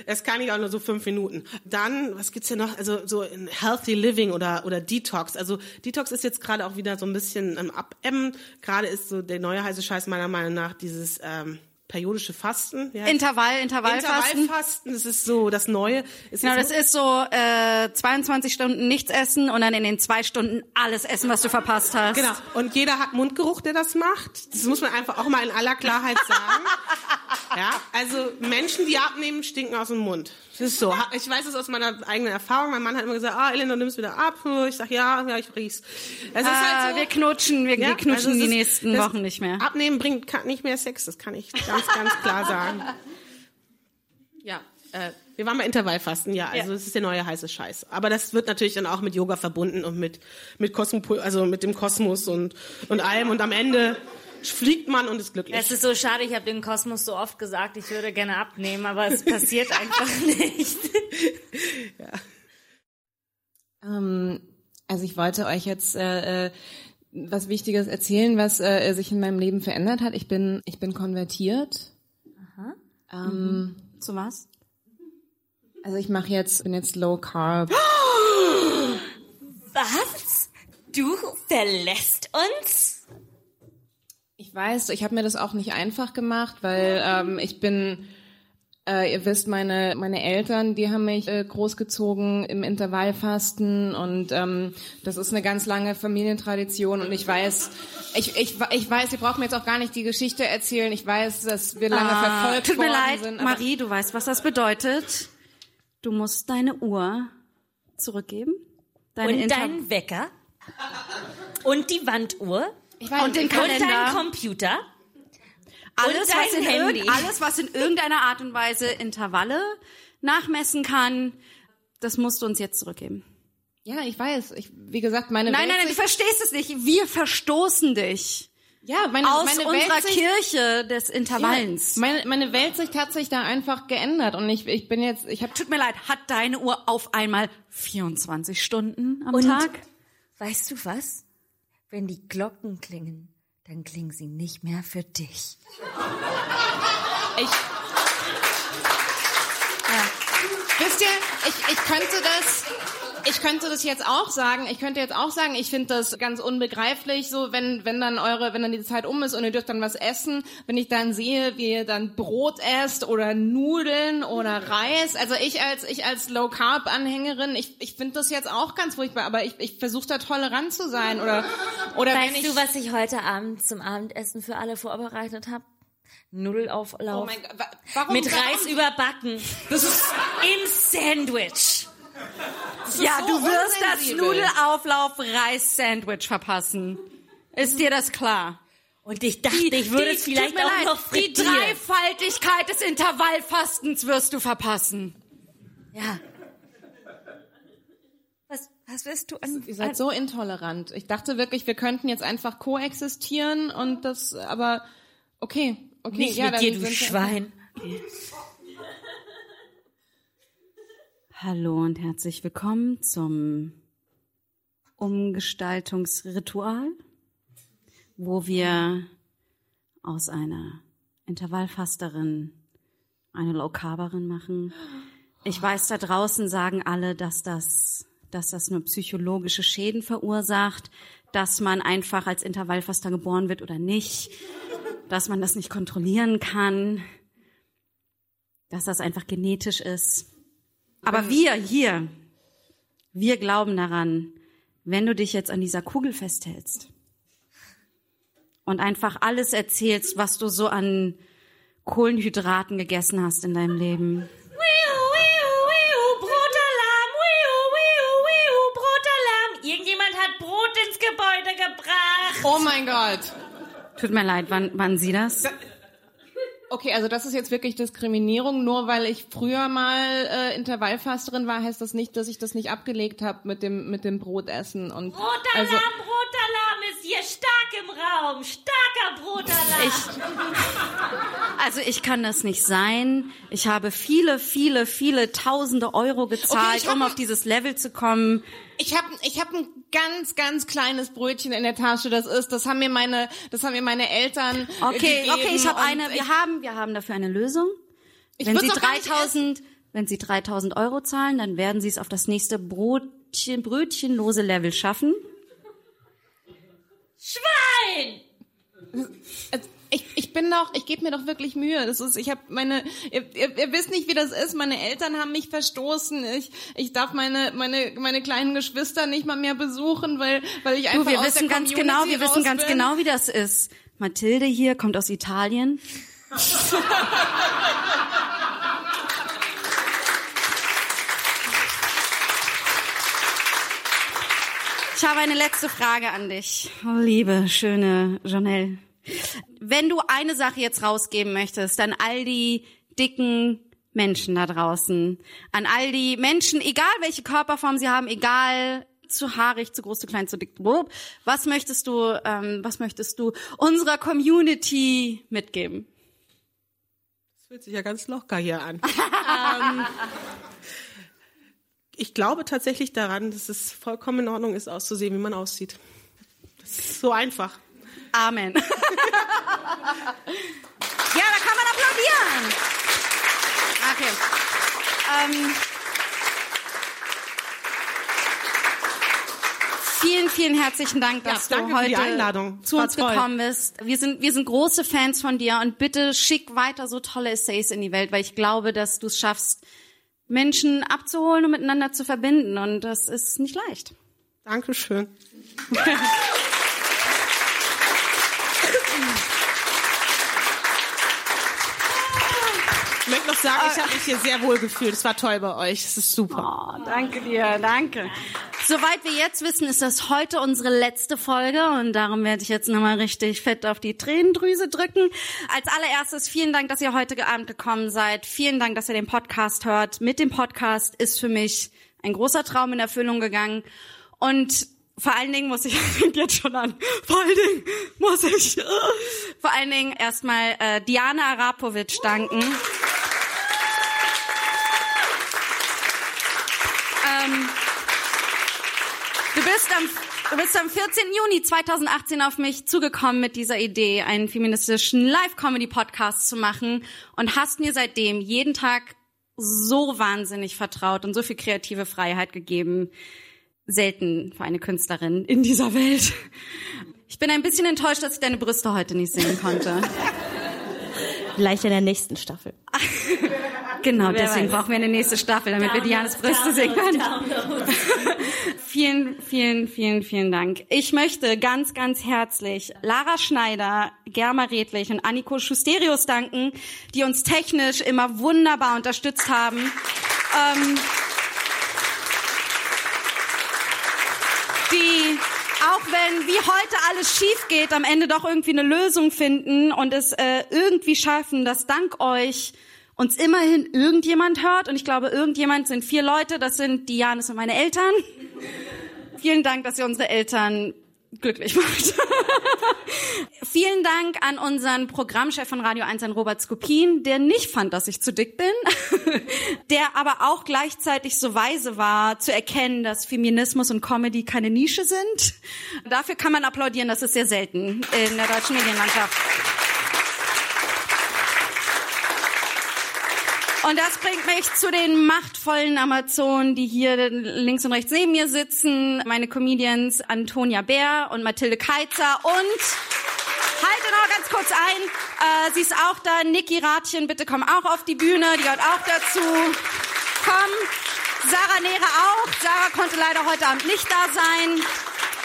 das kann ich auch nur so fünf Minuten. Dann, was gibt's hier noch? Also so in Healthy Living oder oder Detox. Also Detox ist jetzt gerade auch wieder so ein bisschen im Abebben. Gerade ist so der neue heiße Scheiß meiner Meinung nach dieses ähm, periodische Fasten. Heißt- Intervall, Intervallfasten. Intervallfasten, das ist so das Neue. Es Genau, ist das ist so äh, 22 Stunden nichts essen und dann in den zwei Stunden alles essen, was du verpasst hast. Genau. Und jeder hat Mundgeruch, der das macht. Das muss man einfach auch mal in aller Klarheit sagen. ja, also Menschen, die abnehmen, stinken aus dem Mund. Das ist so. Ha- Ich weiß es aus meiner eigenen Erfahrung. Mein Mann hat immer gesagt, ah, Elena, du nimmst wieder ab. Ich sag, ja, ja, ich riech's. Es ist Ah, halt so. wir knutschen, wir, Ja, wir knutschen also es die ist- nächsten Wochen nicht mehr. Abnehmen bringt nicht mehr Sex, das kann ich ganz, ganz klar sagen. Ja, äh, wir waren bei Intervallfasten, ja, also das ist der neue heiße Scheiß. Aber das wird natürlich dann auch mit Yoga verbunden und mit mit Kosmopol, also mit dem Kosmos und und allem und am Ende fliegt man und ist glücklich. Es ist so schade, ich habe den Kosmos so oft gesagt, ich würde gerne abnehmen, aber es passiert einfach nicht. Ähm, also ich wollte euch jetzt äh, äh, was Wichtiges erzählen, was äh, sich in meinem Leben verändert hat. Ich bin ich bin konvertiert. Ähm, Zu was? Also ich mache jetzt bin jetzt Low Carb. Was? Du verlässt uns? Ich weiß, ich habe mir das auch nicht einfach gemacht, weil ähm, ich bin, äh, ihr wisst, meine meine Eltern, die haben mich äh, großgezogen im Intervallfasten und ähm, das ist eine ganz lange Familientradition und ich weiß, ich, ich, ich weiß, ihr braucht mir jetzt auch gar nicht die Geschichte erzählen. Ich weiß, dass wir lange verfolgt Ah, Tut mir worden leid, sind. Marie, du weißt, was das bedeutet. Du musst deine Uhr zurückgeben. Deine Und Inter- deinen Wecker? Und die Wanduhr? Ich weiß, und den Und Kalender. deinen Computer? alles, und was in Handy. alles, was in irgendeiner Art und Weise Intervalle nachmessen kann, das musst du uns jetzt zurückgeben. ja, ich weiß. Ich, wie gesagt, meine Nein, nein, nein, du verstehst es nicht. Wir verstoßen dich ja, meine, aus meine unserer Weltsicht- Kirche des Intervallens. Ja, meine, meine Weltsicht hat sich da einfach geändert und ich, ich bin jetzt, ich habe Tut mir leid, hat deine Uhr auf einmal 24 Stunden am Und Tag? weißt du was? Wenn die Glocken klingen, dann klingen sie nicht mehr für dich. Ich. Ja. Wisst ihr, ich, ich könnte das, ich könnte das jetzt auch sagen. Ich könnte jetzt auch sagen, ich finde das ganz unbegreiflich, so wenn, wenn dann eure, wenn dann die Zeit um ist und ihr dürft dann was essen, wenn ich dann sehe, wie ihr dann Brot esst oder Nudeln oder Reis. Also ich als, ich als Low Carb Anhängerin, ich, ich finde das jetzt auch ganz furchtbar, aber ich, ich versuche da tolerant zu sein oder, oder Weißt ich, du, was ich heute Abend zum Abendessen für alle vorbereitet habe? Nudelauflauf. oh mein Gott, wa- warum, mit warum? Reis überbacken. Das ist im Sandwich. Ja, so du wirst das. Nudelauflauf-Reis-Sandwich verpassen. Ist dir das klar? Und ich dachte, ich würde es tut vielleicht auch leid, noch Die frittieren. Dreifaltigkeit des Intervallfastens wirst du verpassen. Ja. Was, was wirst du an... Ihr seid so intolerant. Ich dachte wirklich, wir könnten jetzt einfach koexistieren und das, aber okay, okay, Nicht ja, mit dann dir, du Schwein. Hallo und herzlich willkommen zum Umgestaltungsritual, wo wir aus einer Intervallfasterin eine Low Carberin machen. Ich weiß, da draußen sagen alle, dass das, dass das nur psychologische Schäden verursacht, dass man einfach als Intervallfaster geboren wird oder nicht, dass man das nicht kontrollieren kann, dass das einfach genetisch ist. Aber wir hier, wir glauben daran, wenn du dich jetzt an dieser Kugel festhältst und einfach alles erzählst, was du so an Kohlenhydraten gegessen hast in deinem Leben. Irgendjemand hat Brot ins Gebäude gebracht. Oh mein Gott. Tut mir leid, wann, wann Sie das? Okay, also das ist jetzt wirklich Diskriminierung. Nur weil ich früher mal äh, Intervallfasterin war, heißt das nicht, dass ich das nicht abgelegt habe mit dem mit dem Brotessen und Brotalarm, also Brotalarm ist hier stark im Raum. Starker Brotalarm. Also ich kann das nicht sein. Ich habe viele, viele, viele tausende Euro gezahlt, hab- um auf dieses Level zu kommen. ich habe ich hab ein ganz ganz kleines Brötchen in der Tasche. Das ist, das haben mir meine das haben mir meine Eltern Okay, gegeben okay, ich habe eine. Wir haben, wir haben dafür eine Lösung. Ich wenn Sie doch gar nicht 3000, wenn Sie 3000 Euro zahlen, dann werden Sie es auf das nächste Brotchen, brötchenlose Level schaffen. Schwein! Also, Ich, ich bin doch, ich gebe mir doch wirklich Mühe. Das ist, ich habe meine, ihr, ihr, ihr wisst nicht, wie das ist. Meine Eltern haben mich verstoßen. Ich, ich darf meine, meine, meine kleinen Geschwister nicht mal mehr besuchen, weil, weil ich einfach Du, wir aus wissen der ganz Community genau, wir wissen ganz bin. genau, wie das ist. Mathilde hier kommt aus Italien. Ich habe eine letzte Frage an dich, oh, liebe, schöne Janelle. Wenn du eine Sache jetzt rausgeben möchtest, an all die dicken Menschen da draußen, an all die Menschen, egal welche Körperform sie haben, egal zu haarig, zu groß, zu klein, zu dick, was möchtest du, ähm, was möchtest du unserer Community mitgeben? Das fühlt sich ja ganz locker hier an. ähm, ich glaube tatsächlich daran, dass es vollkommen in Ordnung ist, auszusehen, wie man aussieht. Das ist so einfach. Amen. ja, da kann man applaudieren. Okay. Ähm, vielen, vielen herzlichen Dank, dass Ja, du heute zu uns toll. gekommen bist. Wir sind, wir sind große Fans von dir und bitte schick weiter so tolle Essays in die Welt, weil ich glaube, dass du es schaffst, Menschen abzuholen und miteinander zu verbinden und das ist nicht leicht. Dankeschön. Ich möchte noch sagen, ich habe mich hier sehr wohl gefühlt. Es war toll bei euch. Es ist super. Oh, danke dir, danke. Soweit wir jetzt wissen, ist das heute unsere letzte Folge und darum werde ich jetzt nochmal richtig fett auf die Tränendrüse drücken. Als allererstes vielen Dank, dass ihr heute Abend gekommen seid. Vielen Dank, dass ihr den Podcast hört. Mit dem Podcast ist für mich ein großer Traum in Erfüllung gegangen und vor allen Dingen muss ich, fängt jetzt schon an, vor allen Dingen muss ich, vor allen Dingen erstmal äh, Diana Arapovic danken. Ähm, du bist am Du bist am 14. Juni 2018 auf mich zugekommen mit dieser Idee, einen feministischen Live-Comedy-Podcast zu machen und hast mir seitdem jeden Tag so wahnsinnig vertraut und so viel kreative Freiheit gegeben. Selten für eine Künstlerin in dieser Welt. Ich bin ein bisschen enttäuscht, dass ich deine Brüste heute nicht sehen konnte. Vielleicht in der nächsten Staffel. Genau, deswegen brauchen wir eine nächste Staffel, damit wir Dianas Brüste sehen können. vielen, vielen, vielen, vielen Dank. Ich möchte ganz, ganz herzlich Lara Schneider, Germa Redlich und Anniko Schusterius danken, die uns technisch immer wunderbar unterstützt haben. Ähm, die auch wenn wie heute alles schief geht, am Ende doch irgendwie eine Lösung finden und es äh, irgendwie schaffen, dass dank euch uns immerhin irgendjemand hört. Und ich glaube, irgendjemand sind vier Leute, das sind Dianis und meine Eltern. Vielen Dank, dass ihr unsere Eltern glücklich macht. Vielen Dank an unseren Programmchef von Radio 1, an Robert Skopin, der nicht fand, dass ich zu dick bin, der aber auch gleichzeitig so weise war, zu erkennen, dass Feminismus und Comedy keine Nische sind. Dafür kann man applaudieren, das ist sehr selten in der deutschen Medienlandschaft. Und das bringt mich zu den machtvollen Amazonen, die hier links und rechts neben mir sitzen. Meine Comedians Antonia Bär und Mathilde Keitzer und halte noch ganz kurz ein. Äh, sie ist auch da. Niki Ratchen, bitte komm auch auf die Bühne. Die gehört auch dazu. Komm. Sarah Nehre auch. Sarah konnte leider heute Abend nicht da sein.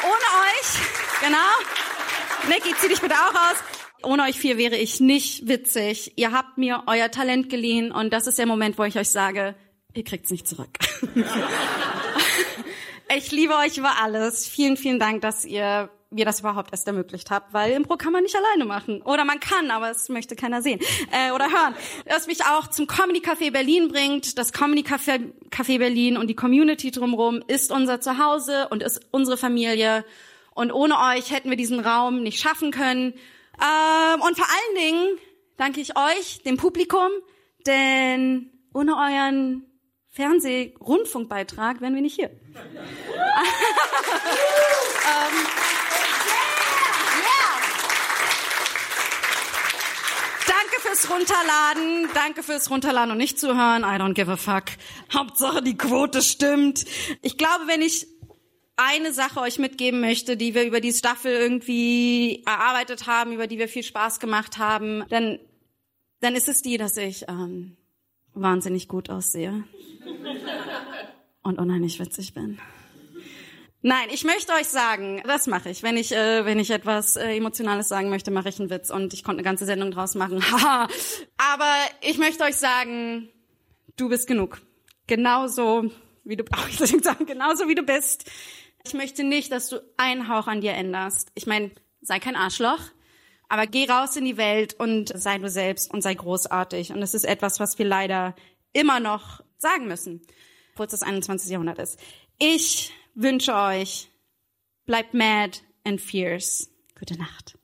Ohne euch. Genau. Niki, zieh dich bitte auch aus. Ohne euch vier wäre ich nicht witzig. Ihr habt mir euer Talent geliehen und das ist der Moment, wo ich euch sage, ihr kriegt's nicht zurück. ich liebe euch über alles. Vielen, vielen Dank, dass ihr mir das überhaupt erst ermöglicht habt, weil Impro kann man nicht alleine machen. Oder man kann, aber es möchte keiner sehen äh, oder hören. Das mich auch zum Comedy Café Berlin bringt. Das Comedy Café, Café Berlin und die Community drumherum ist unser Zuhause und ist unsere Familie. Und ohne euch hätten wir diesen Raum nicht schaffen können. Ähm, und vor allen Dingen danke ich euch, dem Publikum, denn ohne euren Fernseh-Rundfunkbeitrag wären wir nicht hier. ähm, Danke fürs Runterladen, danke fürs Runterladen und nicht zuhören. I don't give a fuck. Hauptsache die Quote stimmt. Ich glaube, wenn ich eine Sache euch mitgeben möchte, die wir über die Staffel irgendwie erarbeitet haben, über die wir viel Spaß gemacht haben, dann, dann ist es die, dass ich ähm, wahnsinnig gut aussehe und unheimlich witzig bin. Nein, ich möchte euch sagen, das mache ich. Wenn ich, äh, wenn ich etwas äh, Emotionales sagen möchte, mache ich einen Witz und ich konnte eine ganze Sendung draus machen. Haha. Aber ich möchte euch sagen, du bist genug. Genauso wie du, oh, ich sagen, genauso wie du bist. Ich möchte nicht, dass du einen Hauch an dir änderst. Ich meine, sei kein Arschloch, aber geh raus in die Welt und sei du selbst und sei großartig. Und das ist etwas, was wir leider immer noch sagen müssen, obwohl es das 21. Jahrhundert ist. Ich wünsche euch, bleibt mad and fierce. Gute Nacht.